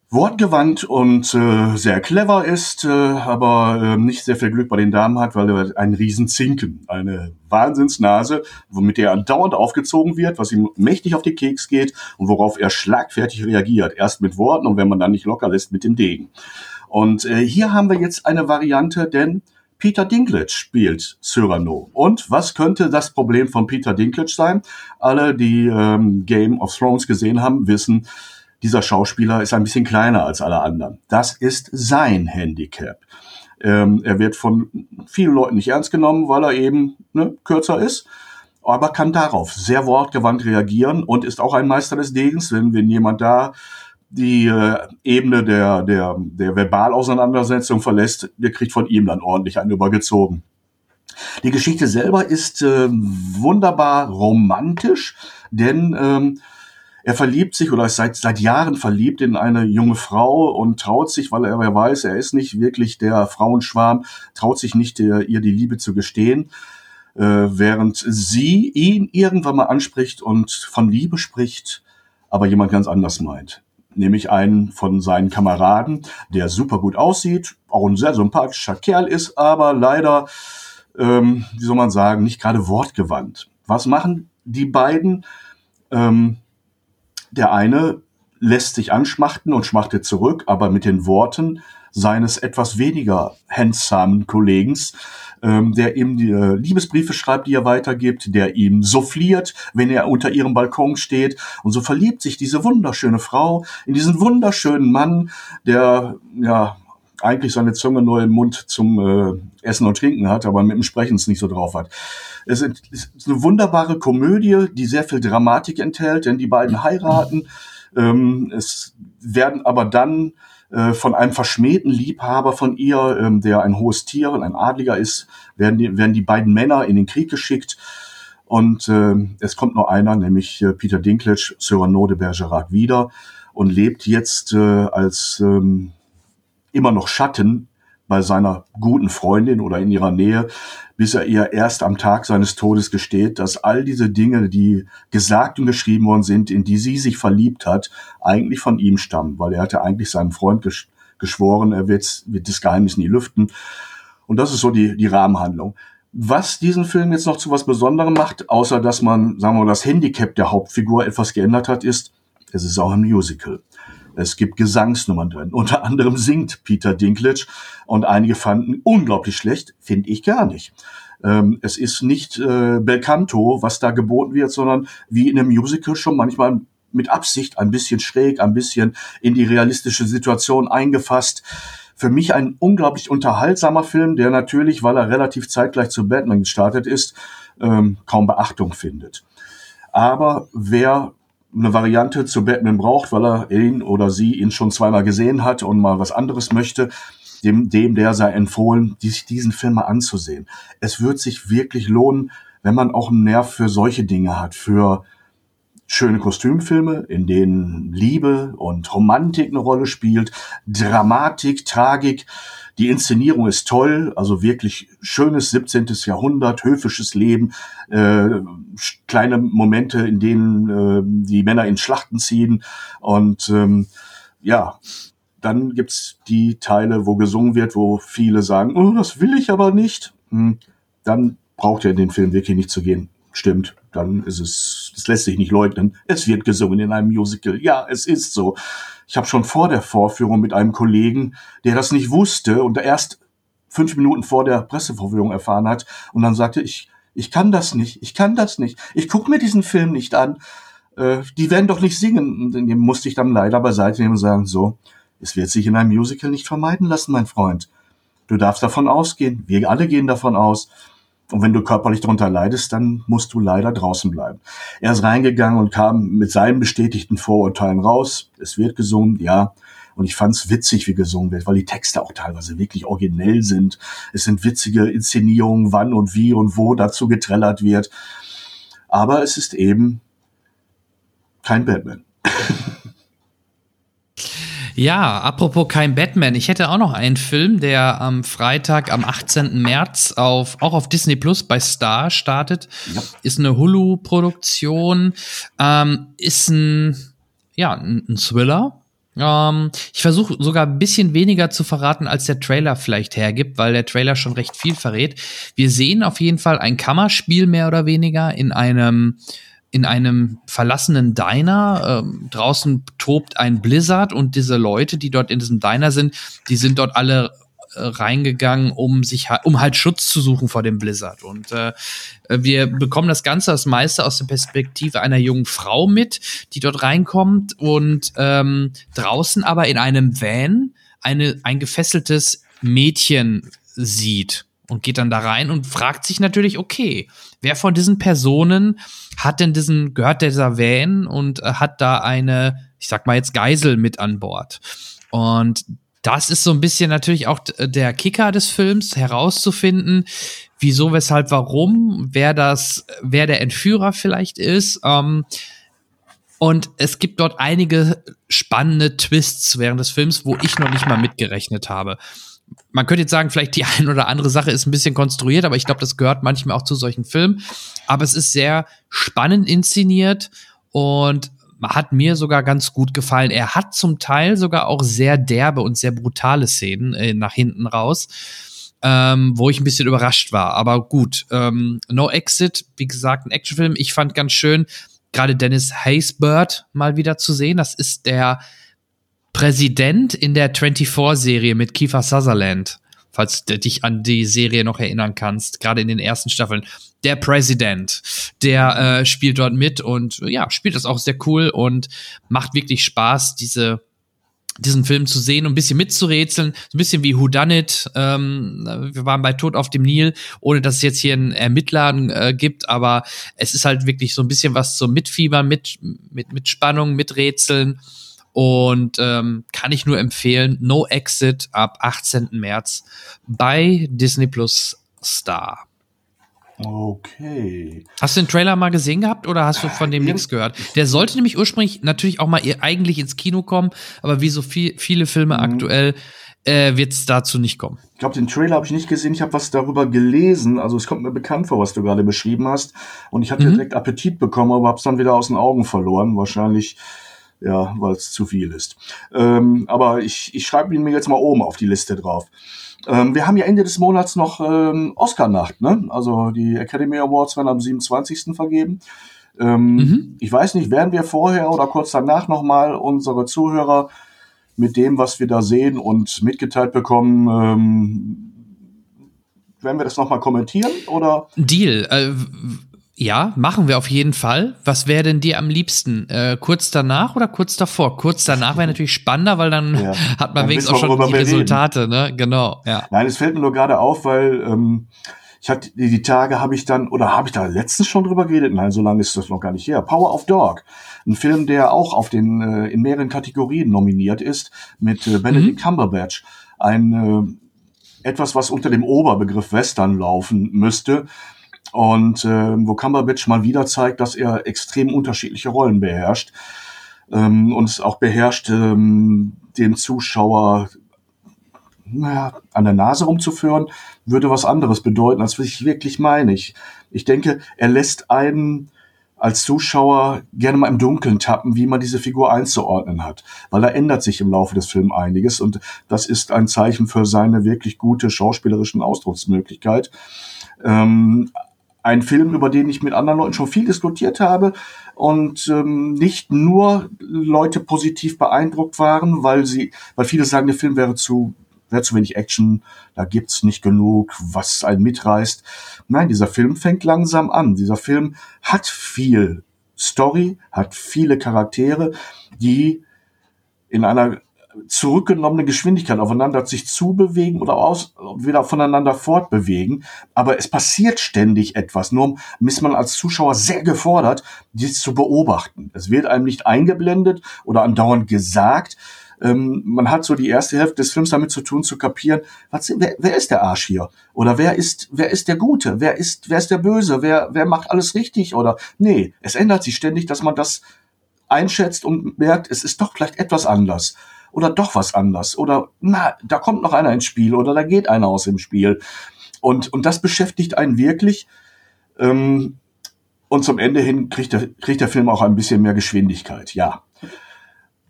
wortgewandt und äh, sehr clever ist, äh, aber äh, nicht sehr viel Glück bei den Damen hat, weil er einen riesen Zinken, eine Wahnsinnsnase, womit er andauernd aufgezogen wird, was ihm mächtig auf die Keks geht und worauf er schlagfertig reagiert. Erst mit Worten und wenn man dann nicht locker lässt, mit dem Degen. Und äh, hier haben wir jetzt eine Variante, denn Peter Dinklage spielt Cyrano. Und was könnte das Problem von Peter Dinklage sein? Alle, die ähm, Game of Thrones gesehen haben, wissen, dieser Schauspieler ist ein bisschen kleiner als alle anderen. Das ist sein Handicap. Ähm, er wird von vielen Leuten nicht ernst genommen, weil er eben ne, kürzer ist, aber kann darauf sehr wortgewandt reagieren und ist auch ein Meister des Degens, wenn, wenn jemand da die äh, Ebene der, der, der Verbalauseinandersetzung verlässt, der kriegt von ihm dann ordentlich einen übergezogen. Die Geschichte selber ist äh, wunderbar romantisch, denn ähm, er verliebt sich oder ist seit, seit Jahren verliebt in eine junge Frau und traut sich, weil er weiß, er ist nicht wirklich der Frauenschwarm, traut sich nicht, der, ihr die Liebe zu gestehen, äh, während sie ihn irgendwann mal anspricht und von Liebe spricht, aber jemand ganz anders meint nämlich einen von seinen Kameraden, der super gut aussieht, auch ein sehr sympathischer Kerl ist, aber leider, ähm, wie soll man sagen, nicht gerade wortgewandt. Was machen die beiden? Ähm, der eine lässt sich anschmachten und schmachtet zurück, aber mit den Worten seines etwas weniger handsamen Kollegens, ähm, der ihm die äh, Liebesbriefe schreibt, die er weitergibt, der ihm souffliert, wenn er unter ihrem Balkon steht. Und so verliebt sich diese wunderschöne Frau in diesen wunderschönen Mann, der ja eigentlich seine Zunge nur im Mund zum äh, Essen und Trinken hat, aber mit dem Sprechen es nicht so drauf hat. Es ist eine wunderbare Komödie, die sehr viel Dramatik enthält, denn die beiden heiraten. Ähm, es werden aber dann von einem verschmähten Liebhaber von ihr, ähm, der ein hohes Tier und ein Adliger ist, werden die, werden die beiden Männer in den Krieg geschickt. Und äh, es kommt nur einer, nämlich äh, Peter Dinklage, Cyrano de Bergerac, wieder und lebt jetzt äh, als ähm, immer noch Schatten bei seiner guten Freundin oder in ihrer Nähe, bis er ihr erst am Tag seines Todes gesteht, dass all diese Dinge, die gesagt und geschrieben worden sind, in die sie sich verliebt hat, eigentlich von ihm stammen, weil er hatte eigentlich seinem Freund gesch geschworen, er wird, wird das Geheimnis nie lüften. Und das ist so die, die Rahmenhandlung. Was diesen Film jetzt noch zu was Besonderem macht, außer dass man, sagen wir mal, das Handicap der Hauptfigur etwas geändert hat, ist, es ist auch ein Musical. Es gibt Gesangsnummern drin. Unter anderem singt Peter Dinklage und einige fanden unglaublich schlecht, finde ich gar nicht. Ähm, es ist nicht äh, Belcanto, was da geboten wird, sondern wie in einem Musical schon manchmal mit Absicht ein bisschen schräg, ein bisschen in die realistische Situation eingefasst. Für mich ein unglaublich unterhaltsamer Film, der natürlich, weil er relativ zeitgleich zu Batman gestartet ist, ähm, kaum Beachtung findet. Aber wer eine Variante zu Batman braucht, weil er ihn oder sie ihn schon zweimal gesehen hat und mal was anderes möchte, dem, dem der sei empfohlen, sich diesen Film mal anzusehen. Es wird sich wirklich lohnen, wenn man auch einen Nerv für solche Dinge hat, für schöne Kostümfilme, in denen Liebe und Romantik eine Rolle spielt, Dramatik, Tragik, die Inszenierung ist toll, also wirklich schönes 17. Jahrhundert, höfisches Leben, äh, kleine Momente, in denen äh, die Männer in Schlachten ziehen und ähm, ja, dann gibt's die Teile, wo gesungen wird, wo viele sagen, oh, das will ich aber nicht. Hm, dann braucht ihr in den Film wirklich nicht zu gehen. Stimmt, dann ist es, das lässt sich nicht leugnen. Es wird gesungen in einem Musical. Ja, es ist so. Ich habe schon vor der Vorführung mit einem Kollegen, der das nicht wusste und erst fünf Minuten vor der Pressevorführung erfahren hat und dann sagte ich, ich kann das nicht, ich kann das nicht, ich gucke mir diesen Film nicht an, äh, die werden doch nicht singen. Und dem musste ich dann leider beiseite nehmen und sagen, so, es wird sich in einem Musical nicht vermeiden lassen, mein Freund. Du darfst davon ausgehen, wir alle gehen davon aus, und wenn du körperlich darunter leidest, dann musst du leider draußen bleiben. Er ist reingegangen und kam mit seinen bestätigten Vorurteilen raus. Es wird gesungen, ja. Und ich fand's witzig, wie gesungen wird, weil die Texte auch teilweise wirklich originell sind. Es sind witzige Inszenierungen, wann und wie und wo dazu getrellert wird. Aber es ist eben kein Batman. Ja, apropos kein Batman. Ich hätte auch noch einen Film, der am Freitag, am 18. März auf, auch auf Disney Plus bei Star startet. Ja. Ist eine Hulu-Produktion. Ähm, ist ein, ja, ein, Thriller. Ähm, ich versuche sogar ein bisschen weniger zu verraten, als der Trailer vielleicht hergibt, weil der Trailer schon recht viel verrät. Wir sehen auf jeden Fall ein Kammerspiel mehr oder weniger in einem in einem verlassenen Diner. Ähm, draußen tobt ein Blizzard und diese Leute, die dort in diesem Diner sind, die sind dort alle äh, reingegangen, um sich um halt Schutz zu suchen vor dem Blizzard. Und äh, wir bekommen das Ganze das meiste aus der Perspektive einer jungen Frau mit, die dort reinkommt und ähm, draußen aber in einem Van eine, ein gefesseltes Mädchen sieht und geht dann da rein und fragt sich natürlich, okay, wer von diesen Personen hat denn diesen, gehört dieser Van und äh, hat da eine, ich sag mal jetzt Geisel mit an Bord. Und das ist so ein bisschen natürlich auch der Kicker des Films, herauszufinden, wieso, weshalb, warum, wer das, wer der Entführer vielleicht ist. Ähm, und es gibt dort einige spannende Twists während des Films, wo ich noch nicht mal mitgerechnet habe man könnte jetzt sagen, vielleicht die ein oder andere Sache ist ein bisschen konstruiert, aber ich glaube, das gehört manchmal auch zu solchen Filmen. Aber es ist sehr spannend inszeniert und hat mir sogar ganz gut gefallen. Er hat zum Teil sogar auch sehr derbe und sehr brutale Szenen äh, nach hinten raus, ähm, wo ich ein bisschen überrascht war. Aber gut, ähm, No Exit, wie gesagt, ein Actionfilm. Ich fand ganz schön, gerade Dennis Haysbert mal wieder zu sehen. Das ist der Präsident in der 24-Serie mit Kiefer Sutherland, falls du dich an die Serie noch erinnern kannst, gerade in den ersten Staffeln. Der Präsident, der äh, spielt dort mit und ja, spielt das auch sehr cool und macht wirklich Spaß, diese diesen Film zu sehen und ein bisschen mitzurätseln, so ein bisschen wie Who Done It. Ähm, wir waren bei Tod auf dem Nil, ohne dass es jetzt hier einen Ermittler äh, gibt, aber es ist halt wirklich so ein bisschen was zum Mitfiebern, mit, mit, mit Spannung, mit Rätseln. Und ähm, kann ich nur empfehlen, No Exit ab 18. März bei Disney Plus Star. Okay. Hast du den Trailer mal gesehen gehabt oder hast du von dem nichts gehört? Der sollte nämlich ursprünglich natürlich auch mal eigentlich ins Kino kommen, aber wie so viel, viele Filme mhm. aktuell äh, wird es dazu nicht kommen. Ich glaube, den Trailer habe ich nicht gesehen. Ich habe was darüber gelesen. Also es kommt mir bekannt vor, was du gerade beschrieben hast. Und ich hatte mhm. direkt Appetit bekommen, aber habe es dann wieder aus den Augen verloren. Wahrscheinlich, ja, weil es zu viel ist. Ähm, aber ich, ich schreibe ihn mir jetzt mal oben auf die Liste drauf. Ähm, wir haben ja Ende des Monats noch ähm, Oscar-Nacht, ne? Also die Academy Awards werden am 27. vergeben. Ähm, mhm. Ich weiß nicht, werden wir vorher oder kurz danach nochmal unsere Zuhörer mit dem, was wir da sehen und mitgeteilt bekommen, ähm, werden wir das nochmal kommentieren oder? Deal. Äh, ja, machen wir auf jeden Fall. Was wäre denn dir am liebsten? Äh, kurz danach oder kurz davor? Kurz danach wäre natürlich spannender, weil dann ja. hat man wenigstens auch schon die Resultate, ne? Genau, ja. Nein, es fällt mir nur gerade auf, weil ähm, ich hatte die, die Tage habe ich dann oder habe ich da letztens schon drüber geredet? Nein, so lange ist das noch gar nicht her. Power of Dog, ein Film, der auch auf den äh, in mehreren Kategorien nominiert ist mit äh, Benedict mhm. Cumberbatch, ein äh, etwas, was unter dem Oberbegriff Western laufen müsste und äh, wo Cumberbatch mal wieder zeigt, dass er extrem unterschiedliche Rollen beherrscht ähm, und es auch beherrscht, ähm, dem Zuschauer naja, an der Nase rumzuführen, würde was anderes bedeuten, als was ich wirklich meine. Ich, ich denke, er lässt einen als Zuschauer gerne mal im Dunkeln tappen, wie man diese Figur einzuordnen hat. Weil da ändert sich im Laufe des Films einiges und das ist ein Zeichen für seine wirklich gute schauspielerischen Ausdrucksmöglichkeit. Ähm, ein Film, über den ich mit anderen Leuten schon viel diskutiert habe und ähm, nicht nur Leute positiv beeindruckt waren, weil sie, weil viele sagen, der Film wäre zu wäre zu wenig Action, da gibt's nicht genug, was einen mitreißt. Nein, dieser Film fängt langsam an. Dieser Film hat viel Story, hat viele Charaktere, die in einer zurückgenommene Geschwindigkeit aufeinander sich zubewegen oder aus, wieder voneinander fortbewegen. Aber es passiert ständig etwas. Nur ist man als Zuschauer sehr gefordert, dies zu beobachten. Es wird einem nicht eingeblendet oder andauernd gesagt. Ähm, man hat so die erste Hälfte des Films damit zu tun, zu kapieren, was, wer, wer ist der Arsch hier? Oder wer ist, wer ist der Gute? Wer ist, wer ist der Böse? Wer, wer macht alles richtig? Oder, nee, es ändert sich ständig, dass man das einschätzt und merkt, es ist doch vielleicht etwas anders oder doch was anders oder na, da kommt noch einer ins Spiel oder da geht einer aus dem Spiel. Und, und das beschäftigt einen wirklich. Ähm, und zum Ende hin kriegt der, kriegt der Film auch ein bisschen mehr Geschwindigkeit, ja.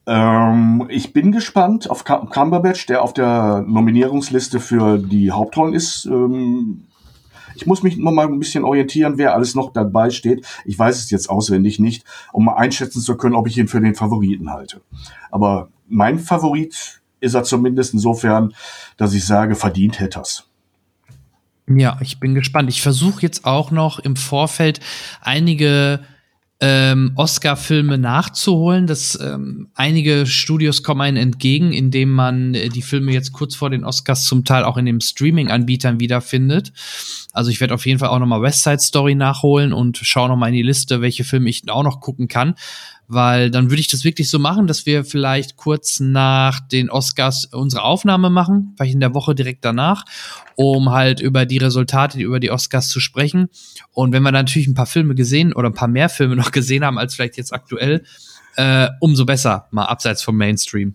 Ähm, ich bin gespannt auf Cumberbatch, der auf der Nominierungsliste für die Hauptrollen ist. Ähm, ich muss mich noch mal ein bisschen orientieren, wer alles noch dabei steht. Ich weiß es jetzt auswendig nicht, um mal einschätzen zu können, ob ich ihn für den Favoriten halte. Aber mein Favorit ist er zumindest insofern, dass ich sage, verdient hätte es. Ja, ich bin gespannt. Ich versuche jetzt auch noch im Vorfeld einige ähm, Oscar-Filme nachzuholen. Das, ähm, einige Studios kommen einen entgegen, indem man äh, die Filme jetzt kurz vor den Oscars zum Teil auch in den Streaming-Anbietern wiederfindet. Also ich werde auf jeden Fall auch noch mal West Side Story nachholen und schaue noch mal in die Liste, welche Filme ich auch noch gucken kann weil dann würde ich das wirklich so machen, dass wir vielleicht kurz nach den Oscars unsere Aufnahme machen, vielleicht in der Woche direkt danach, um halt über die Resultate, über die Oscars zu sprechen. Und wenn wir natürlich ein paar Filme gesehen oder ein paar mehr Filme noch gesehen haben als vielleicht jetzt aktuell, äh, umso besser, mal abseits vom Mainstream.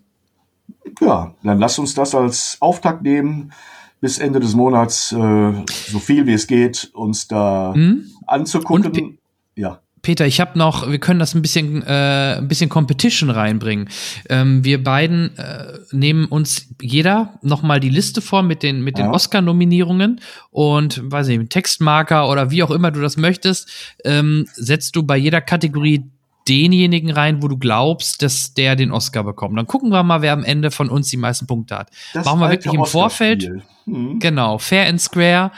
Ja, dann lass uns das als Auftakt nehmen, bis Ende des Monats äh, so viel wie es geht, uns da hm? anzugucken. ja. Peter, ich habe noch, wir können das ein bisschen, äh, ein bisschen Competition reinbringen. Ähm, wir beiden äh, nehmen uns jeder noch mal die Liste vor mit den mit den ja. Oscar-Nominierungen und weiß nicht, Textmarker oder wie auch immer du das möchtest, ähm, setzt du bei jeder Kategorie denjenigen rein, wo du glaubst, dass der den Oscar bekommt. Dann gucken wir mal, wer am Ende von uns die meisten Punkte hat. Das Machen wir wirklich im Vorfeld. Mhm. Genau, fair and square.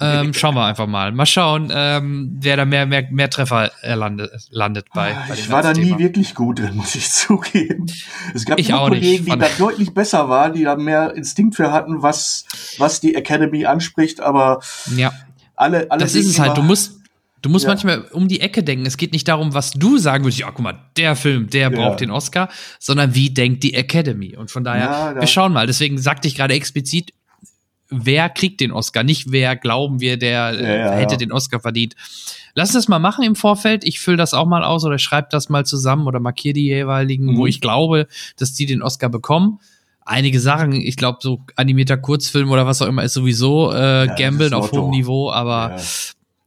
Ähm, schauen wir einfach mal. Mal schauen, ähm, wer da mehr, mehr, mehr Treffer landet, landet bei. bei ich war da nie wirklich gut drin, muss ich zugeben. Es gab ich auch Kollegen, nicht. die da deutlich besser waren, die da mehr Instinkt für hatten, was, was die Academy anspricht, aber ja. alle, alle Das ist es halt. Du musst, Du musst ja. manchmal um die Ecke denken. Es geht nicht darum, was du sagen würdest, ja, guck mal, der Film, der ja. braucht den Oscar, sondern wie denkt die Academy. Und von daher, ja, wir schauen mal. Deswegen sagte ich gerade explizit, wer kriegt den Oscar, nicht wer glauben wir, der äh, hätte den Oscar verdient. Lass das mal machen im Vorfeld. Ich fülle das auch mal aus oder schreibe das mal zusammen oder markiere die jeweiligen, mhm. wo ich glaube, dass die den Oscar bekommen. Einige Sachen, ich glaube, so animierter Kurzfilm oder was auch immer, ist sowieso äh, Gambeln auf hohem Niveau, aber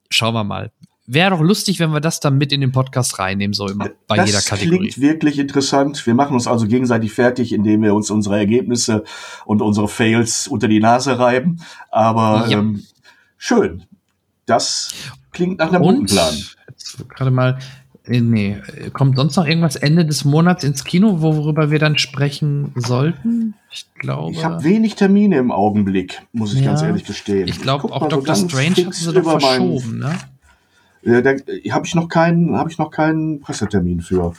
schauen wir mal. Wäre doch lustig, wenn wir das dann mit in den Podcast reinnehmen, so immer bei das jeder Kategorie. Das klingt wirklich interessant. Wir machen uns also gegenseitig fertig, indem wir uns unsere Ergebnisse und unsere Fails unter die Nase reiben. Aber ja. ähm, schön. Das klingt nach einem guten Plan. Gerade mal, äh, nee, kommt sonst noch irgendwas Ende des Monats ins Kino, worüber wir dann sprechen sollten? Ich glaube. Ich habe wenig Termine im Augenblick, muss ich ja, ganz ehrlich gestehen. Ich glaube, auch Dr. Strange hat sie doch verschoben, ne? Äh, da habe ich noch keinen, habe ich noch keinen Pressetermin für.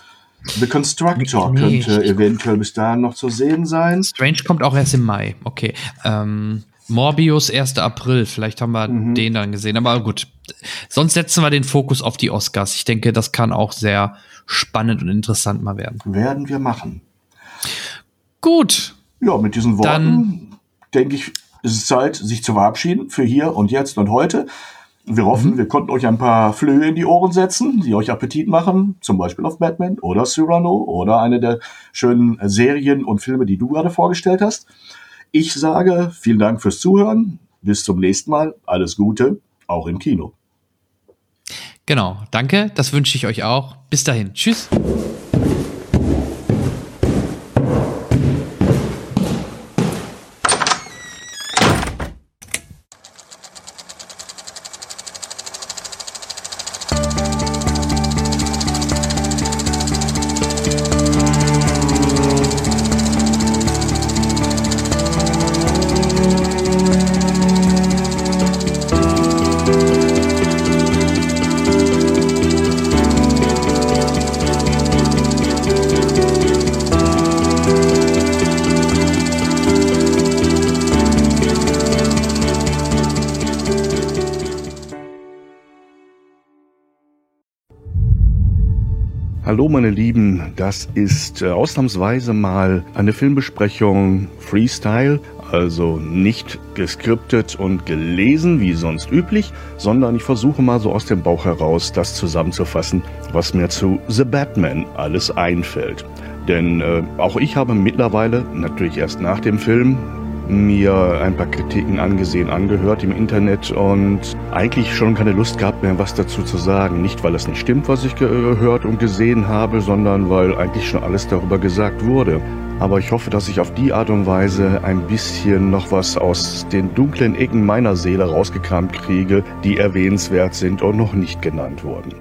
The Constructor nee, könnte eventuell bis dahin noch zu sehen sein. Strange kommt auch erst im Mai. Okay. Ähm, Morbius 1. April. Vielleicht haben wir mhm. den dann gesehen. Aber gut. Sonst setzen wir den Fokus auf die Oscars. Ich denke, das kann auch sehr spannend und interessant mal werden. Werden wir machen. Gut. Ja, mit diesen Worten dann, denke ich, ist es Zeit, sich zu verabschieden für hier und jetzt und heute. Wir hoffen, mhm. wir konnten euch ein paar Flöhe in die Ohren setzen, die euch Appetit machen, zum Beispiel auf Batman oder Cyrano oder eine der schönen Serien und Filme, die du gerade vorgestellt hast. Ich sage vielen Dank fürs Zuhören. Bis zum nächsten Mal. Alles Gute, auch im Kino. Genau, danke. Das wünsche ich euch auch. Bis dahin. Tschüss. Das ist äh, ausnahmsweise mal eine Filmbesprechung Freestyle, also nicht geskriptet und gelesen wie sonst üblich, sondern ich versuche mal so aus dem Bauch heraus das zusammenzufassen, was mir zu The Batman alles einfällt. Denn äh, auch ich habe mittlerweile, natürlich erst nach dem Film, mir ein paar Kritiken angesehen, angehört im Internet und eigentlich schon keine Lust gehabt mehr, was dazu zu sagen. Nicht, weil es nicht stimmt, was ich gehört und gesehen habe, sondern weil eigentlich schon alles darüber gesagt wurde. Aber ich hoffe, dass ich auf die Art und Weise ein bisschen noch was aus den dunklen Ecken meiner Seele rausgekramt kriege, die erwähnenswert sind und noch nicht genannt wurden.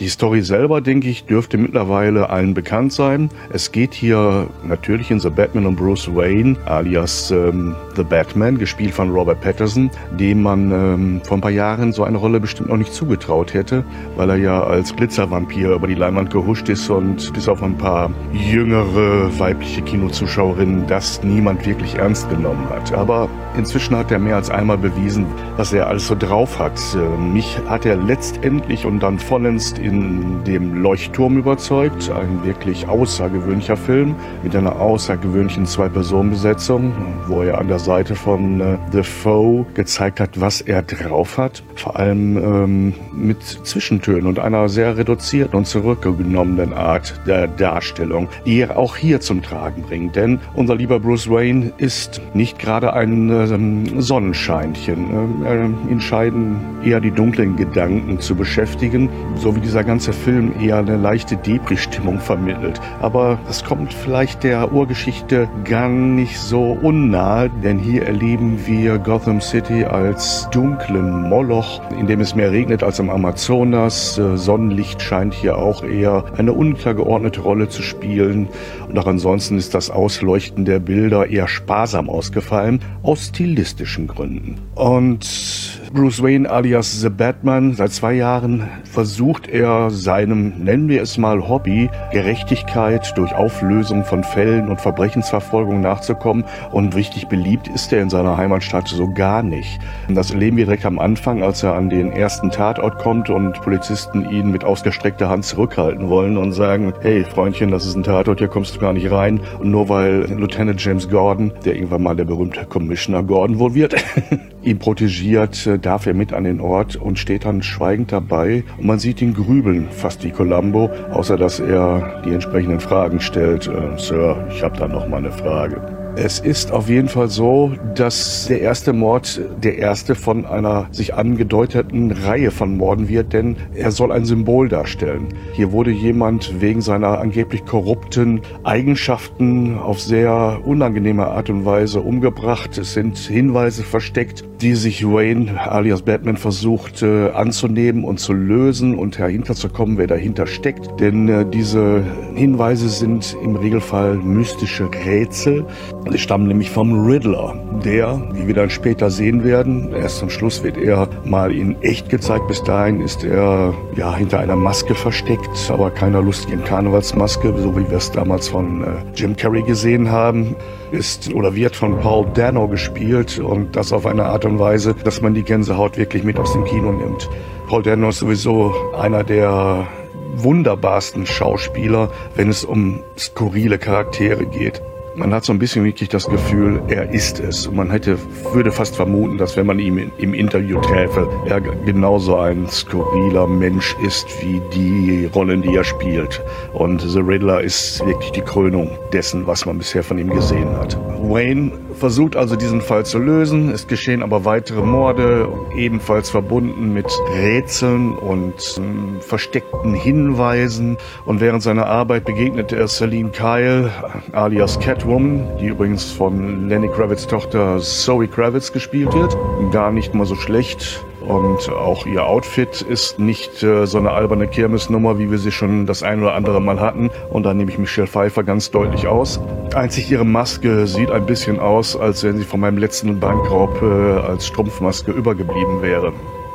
Die Story selber, denke ich, dürfte mittlerweile allen bekannt sein. Es geht hier natürlich in The Batman und Bruce Wayne, alias ähm, The Batman, gespielt von Robert Patterson, dem man ähm, vor ein paar Jahren so eine Rolle bestimmt noch nicht zugetraut hätte, weil er ja als Glitzervampir über die Leinwand gehuscht ist und bis auf ein paar jüngere weibliche Kinozuschauerinnen das niemand wirklich ernst genommen hat. Aber inzwischen hat er mehr als einmal bewiesen, was er alles so drauf hat. Äh, mich hat er letztendlich und dann vollends in dem Leuchtturm überzeugt. Ein wirklich außergewöhnlicher Film mit einer außergewöhnlichen Zwei-Personen-Besetzung, wo er an der Seite von äh, The Foe gezeigt hat, was er drauf hat. Vor allem ähm, mit Zwischentönen und einer sehr reduzierten und zurückgenommenen Art der Darstellung, die er auch hier zum Tragen bringt. Denn unser lieber Bruce Wayne ist nicht gerade ein ähm, Sonnenscheinchen. Äh, ihn scheiden eher die dunklen Gedanken zu beschäftigen, so wie dieser dieser ganze Film eher eine leichte Depri-Stimmung vermittelt. Aber das kommt vielleicht der Urgeschichte gar nicht so unnahe, denn hier erleben wir Gotham City als dunklen Moloch, in dem es mehr regnet als im Amazonas. Äh, Sonnenlicht scheint hier auch eher eine untergeordnete Rolle zu spielen. Und auch ansonsten ist das Ausleuchten der Bilder eher sparsam ausgefallen, aus stilistischen Gründen. Und Bruce Wayne alias The Batman. Seit zwei Jahren versucht er seinem, nennen wir es mal Hobby, Gerechtigkeit durch Auflösung von Fällen und Verbrechensverfolgung nachzukommen. Und richtig beliebt ist er in seiner Heimatstadt so gar nicht. Das erleben wir direkt am Anfang, als er an den ersten Tatort kommt und Polizisten ihn mit ausgestreckter Hand zurückhalten wollen und sagen, hey Freundchen, das ist ein Tatort, hier kommst du gar nicht rein. Und nur weil Lieutenant James Gordon, der irgendwann mal der berühmte Commissioner Gordon wohl wird, ihn protegiert, darf er mit an den Ort und steht dann schweigend dabei. Und man sieht ihn grübeln, fast wie Columbo, außer dass er die entsprechenden Fragen stellt. Äh, Sir, ich habe da noch mal eine Frage. Es ist auf jeden Fall so, dass der erste Mord der erste von einer sich angedeuteten Reihe von Morden wird, denn er soll ein Symbol darstellen. Hier wurde jemand wegen seiner angeblich korrupten Eigenschaften auf sehr unangenehme Art und Weise umgebracht. Es sind Hinweise versteckt, die sich Wayne alias Batman versucht äh, anzunehmen und zu lösen und dahinter zu kommen, wer dahinter steckt. Denn äh, diese Hinweise sind im Regelfall mystische Rätsel. Sie stammen nämlich vom Riddler, der, wie wir dann später sehen werden, erst zum Schluss wird er mal in echt gezeigt. Bis dahin ist er ja hinter einer Maske versteckt, aber keiner lustigen Karnevalsmaske, so wie wir es damals von äh, Jim Carrey gesehen haben, ist oder wird von Paul Dano gespielt und das auf eine Art und Weise, dass man die Gänsehaut wirklich mit aus dem Kino nimmt. Paul Dano ist sowieso einer der wunderbarsten Schauspieler, wenn es um skurrile Charaktere geht. Man hat so ein bisschen wirklich das Gefühl, er ist es. Und man hätte, würde fast vermuten, dass wenn man ihn im Interview träfe, er genauso ein skurriler Mensch ist wie die Rollen, die er spielt. Und The Riddler ist wirklich die Krönung dessen, was man bisher von ihm gesehen hat. Wayne versucht also diesen Fall zu lösen. Es geschehen aber weitere Morde, ebenfalls verbunden mit Rätseln und äh, versteckten Hinweisen. Und während seiner Arbeit begegnet er Celine Kyle, alias Catwoman, die übrigens von Lenny Kravitz Tochter Zoe Kravitz gespielt wird. Gar nicht mal so schlecht. Und auch ihr Outfit ist nicht äh, so eine alberne Kirmesnummer, wie wir sie schon das ein oder andere Mal hatten. Und da nehme ich Michelle Pfeiffer ganz deutlich aus. Einzig ihre Maske sieht ein bisschen aus, als wenn sie von meinem letzten Bankraub äh, als Strumpfmaske übergeblieben wäre.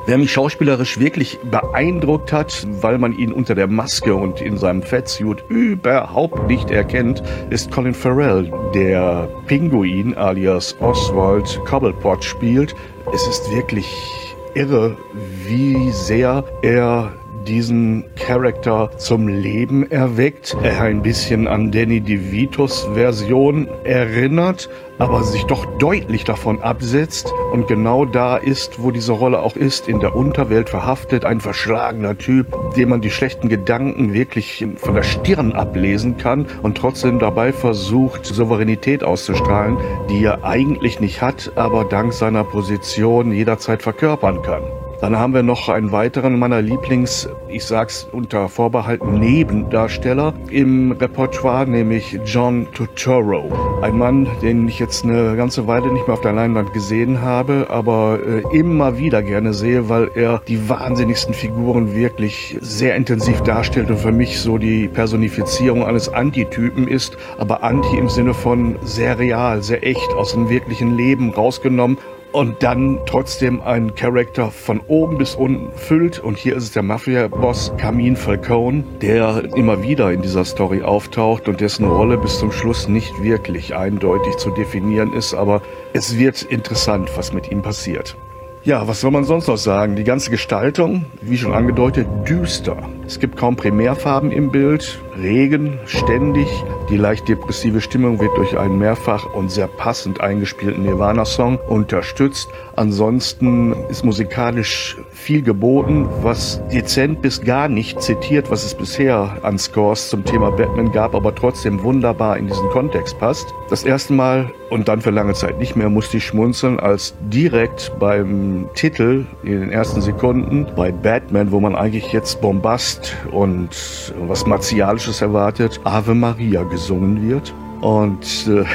Wer mich schauspielerisch wirklich beeindruckt hat, weil man ihn unter der Maske und in seinem Fettsuit überhaupt nicht erkennt, ist Colin Farrell, der Pinguin alias Oswald Cobblepot spielt. Es ist wirklich irre, wie sehr er diesen Charakter zum Leben erweckt. Er ein bisschen an Danny DeVitos Version erinnert, aber sich doch deutlich davon absetzt und genau da ist, wo diese Rolle auch ist, in der Unterwelt verhaftet, ein verschlagener Typ, dem man die schlechten Gedanken wirklich von der Stirn ablesen kann und trotzdem dabei versucht, Souveränität auszustrahlen, die er eigentlich nicht hat, aber dank seiner Position jederzeit verkörpern kann. Dann haben wir noch einen weiteren meiner Lieblings, ich sag's unter Vorbehalt, Nebendarsteller im Repertoire, nämlich John Turturro. Ein Mann, den ich jetzt eine ganze Weile nicht mehr auf der Leinwand gesehen habe, aber äh, immer wieder gerne sehe, weil er die wahnsinnigsten Figuren wirklich sehr intensiv darstellt und für mich so die Personifizierung eines Antitypen ist, aber Anti im Sinne von sehr real, sehr echt, aus dem wirklichen Leben rausgenommen und dann trotzdem einen Charakter von oben bis unten füllt. Und hier ist es der Mafia-Boss Camin Falcone, der immer wieder in dieser Story auftaucht und dessen Rolle bis zum Schluss nicht wirklich eindeutig zu definieren ist. Aber es wird interessant, was mit ihm passiert. Ja, was soll man sonst noch sagen? Die ganze Gestaltung, wie schon angedeutet, düster. Es gibt kaum Primärfarben im Bild, Regen ständig. Die leicht depressive Stimmung wird durch einen mehrfach und sehr passend eingespielten Nirvana-Song unterstützt. Ansonsten ist musikalisch viel geboten, was dezent bis gar nicht zitiert, was es bisher an Scores zum Thema Batman gab, aber trotzdem wunderbar in diesen Kontext passt. Das erste Mal und dann für lange Zeit nicht mehr musste ich schmunzeln, als direkt beim Titel in den ersten Sekunden bei Batman, wo man eigentlich jetzt Bombast und was Martialisches erwartet, Ave Maria gesungen wird. Und äh,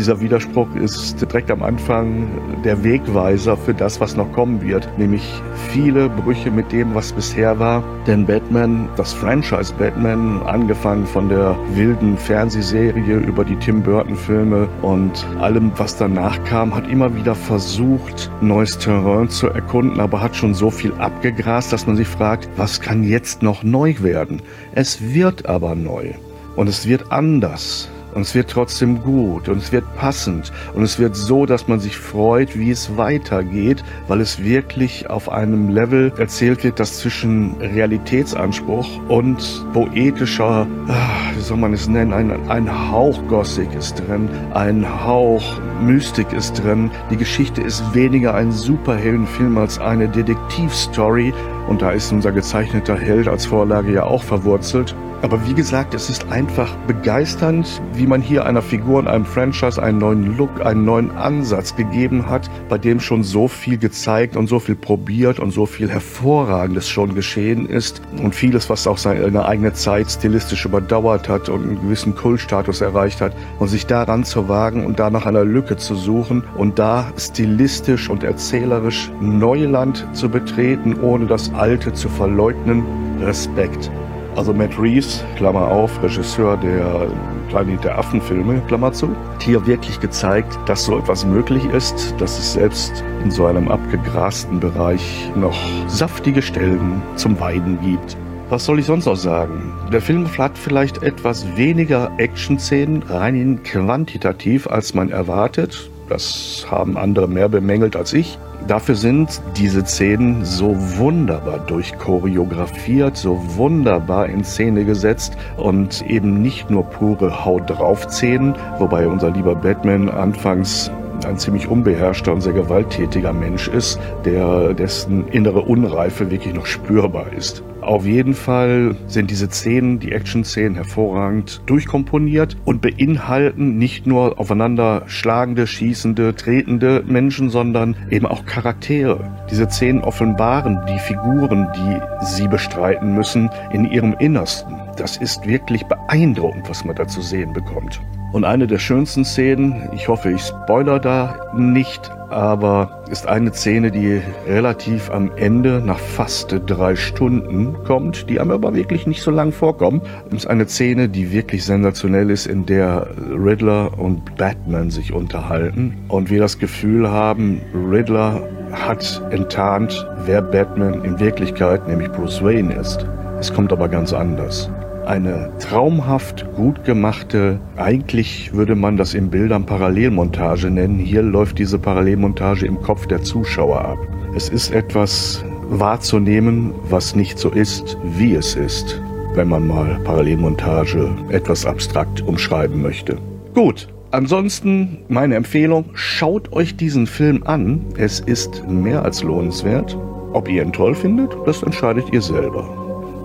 dieser Widerspruch ist direkt am Anfang der Wegweiser für das, was noch kommen wird, nämlich viele Brüche mit dem, was bisher war. Denn Batman, das Franchise Batman, angefangen von der wilden Fernsehserie über die Tim Burton-Filme und allem, was danach kam, hat immer wieder versucht, neues Terrain zu erkunden, aber hat schon so viel abgegrast, dass man sich fragt, was kann jetzt noch neu werden? Es wird aber neu und es wird anders. Und es wird trotzdem gut und es wird passend und es wird so, dass man sich freut, wie es weitergeht, weil es wirklich auf einem Level erzählt wird, das zwischen Realitätsanspruch und poetischer, ah, wie soll man es nennen, ein, ein Hauch Gothic ist drin, ein Hauch Mystik ist drin. Die Geschichte ist weniger ein Superheldenfilm als eine Detektivstory und da ist unser gezeichneter Held als Vorlage ja auch verwurzelt. Aber wie gesagt, es ist einfach begeisternd, wie man hier einer Figur in einem Franchise einen neuen Look, einen neuen Ansatz gegeben hat, bei dem schon so viel gezeigt und so viel probiert und so viel Hervorragendes schon geschehen ist und vieles, was auch seine eigene Zeit stilistisch überdauert hat und einen gewissen Kultstatus erreicht hat und sich daran zu wagen und da nach einer Lücke zu suchen und da stilistisch und erzählerisch Neuland zu betreten, ohne Alte zu verleugnen, Respekt. Also Matt Reeves, Klammer auf, Regisseur der Planet der Affen-Filme, Klammer zu, hat hier wirklich gezeigt, dass so etwas möglich ist, dass es selbst in so einem abgegrasten Bereich noch saftige Stellen zum Weiden gibt. Was soll ich sonst noch sagen? Der Film hat vielleicht etwas weniger Action-Szenen, rein quantitativ, als man erwartet. Das haben andere mehr bemängelt als ich. Dafür sind diese Szenen so wunderbar durchchoreografiert, so wunderbar in Szene gesetzt und eben nicht nur pure Haut drauf Szenen, wobei unser lieber Batman anfangs ein ziemlich unbeherrschter und sehr gewalttätiger Mensch ist, der dessen innere Unreife wirklich noch spürbar ist. Auf jeden Fall sind diese Szenen, die Action-Szenen, hervorragend durchkomponiert und beinhalten nicht nur aufeinander schlagende, schießende, tretende Menschen, sondern eben auch Charaktere. Diese Szenen offenbaren die Figuren, die sie bestreiten müssen, in ihrem Innersten. Das ist wirklich beeindruckend, was man da zu sehen bekommt. Und eine der schönsten Szenen, ich hoffe, ich spoiler da nicht, aber ist eine Szene, die relativ am Ende nach fast drei Stunden kommt, die einem aber wirklich nicht so lang vorkommt. Ist eine Szene, die wirklich sensationell ist, in der Riddler und Batman sich unterhalten und wir das Gefühl haben, Riddler hat enttarnt, wer Batman in Wirklichkeit, nämlich Bruce Wayne ist. Es kommt aber ganz anders eine traumhaft gut gemachte, eigentlich würde man das in Bildern Parallelmontage nennen. Hier läuft diese Parallelmontage im Kopf der Zuschauer ab. Es ist etwas wahrzunehmen, was nicht so ist, wie es ist, wenn man mal Parallelmontage etwas abstrakt umschreiben möchte. Gut, Ansonsten meine Empfehlung, schaut euch diesen Film an. Es ist mehr als lohnenswert. Ob ihr ihn toll findet, das entscheidet ihr selber.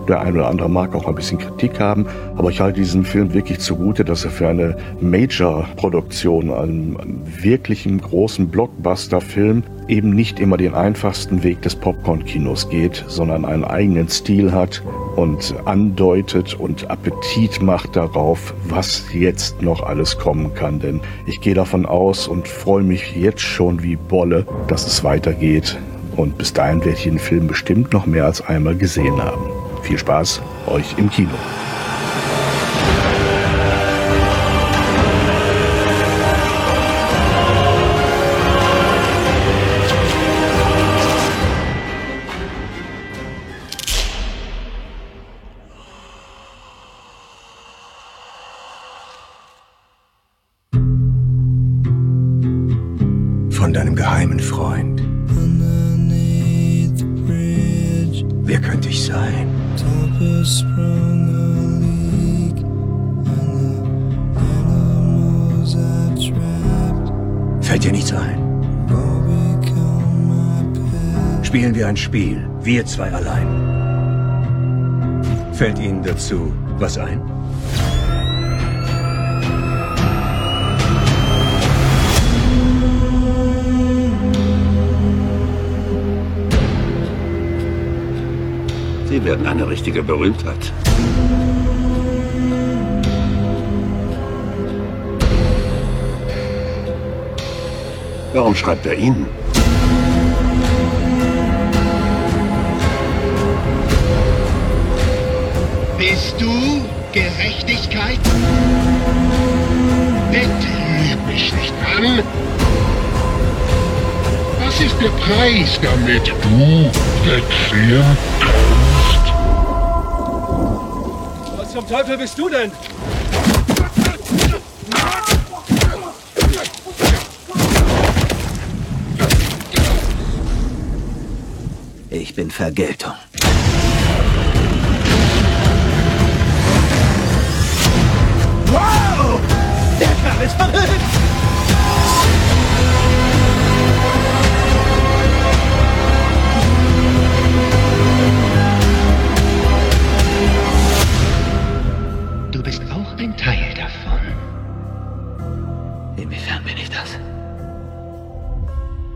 Der eine oder andere mag auch ein bisschen Kritik haben, aber ich halte diesen Film wirklich zugute, dass er für eine Major-Produktion, einen, einen wirklichen großen Blockbuster-Film, eben nicht immer den einfachsten Weg des Popcorn-Kinos geht, sondern einen eigenen Stil hat und andeutet und Appetit macht darauf, was jetzt noch alles kommen kann. Denn ich gehe davon aus und freue mich jetzt schon wie Bolle, dass es weitergeht. Und bis dahin werde ich den Film bestimmt noch mehr als einmal gesehen haben. Viel Spaß euch im Kino. Von deinem geheimen Freund. Wer könnte ich sein? Fällt dir nichts ein? Spielen wir ein Spiel, wir zwei allein. Fällt Ihnen dazu was ein? Sie werden eine richtige Berühmtheit. Warum schreibt er Ihnen? Bist du Gerechtigkeit? Bitte lüg mich nicht an. Was ist der Preis, damit du Verzehr zum Teufel bist du denn? Ich bin Vergeltung.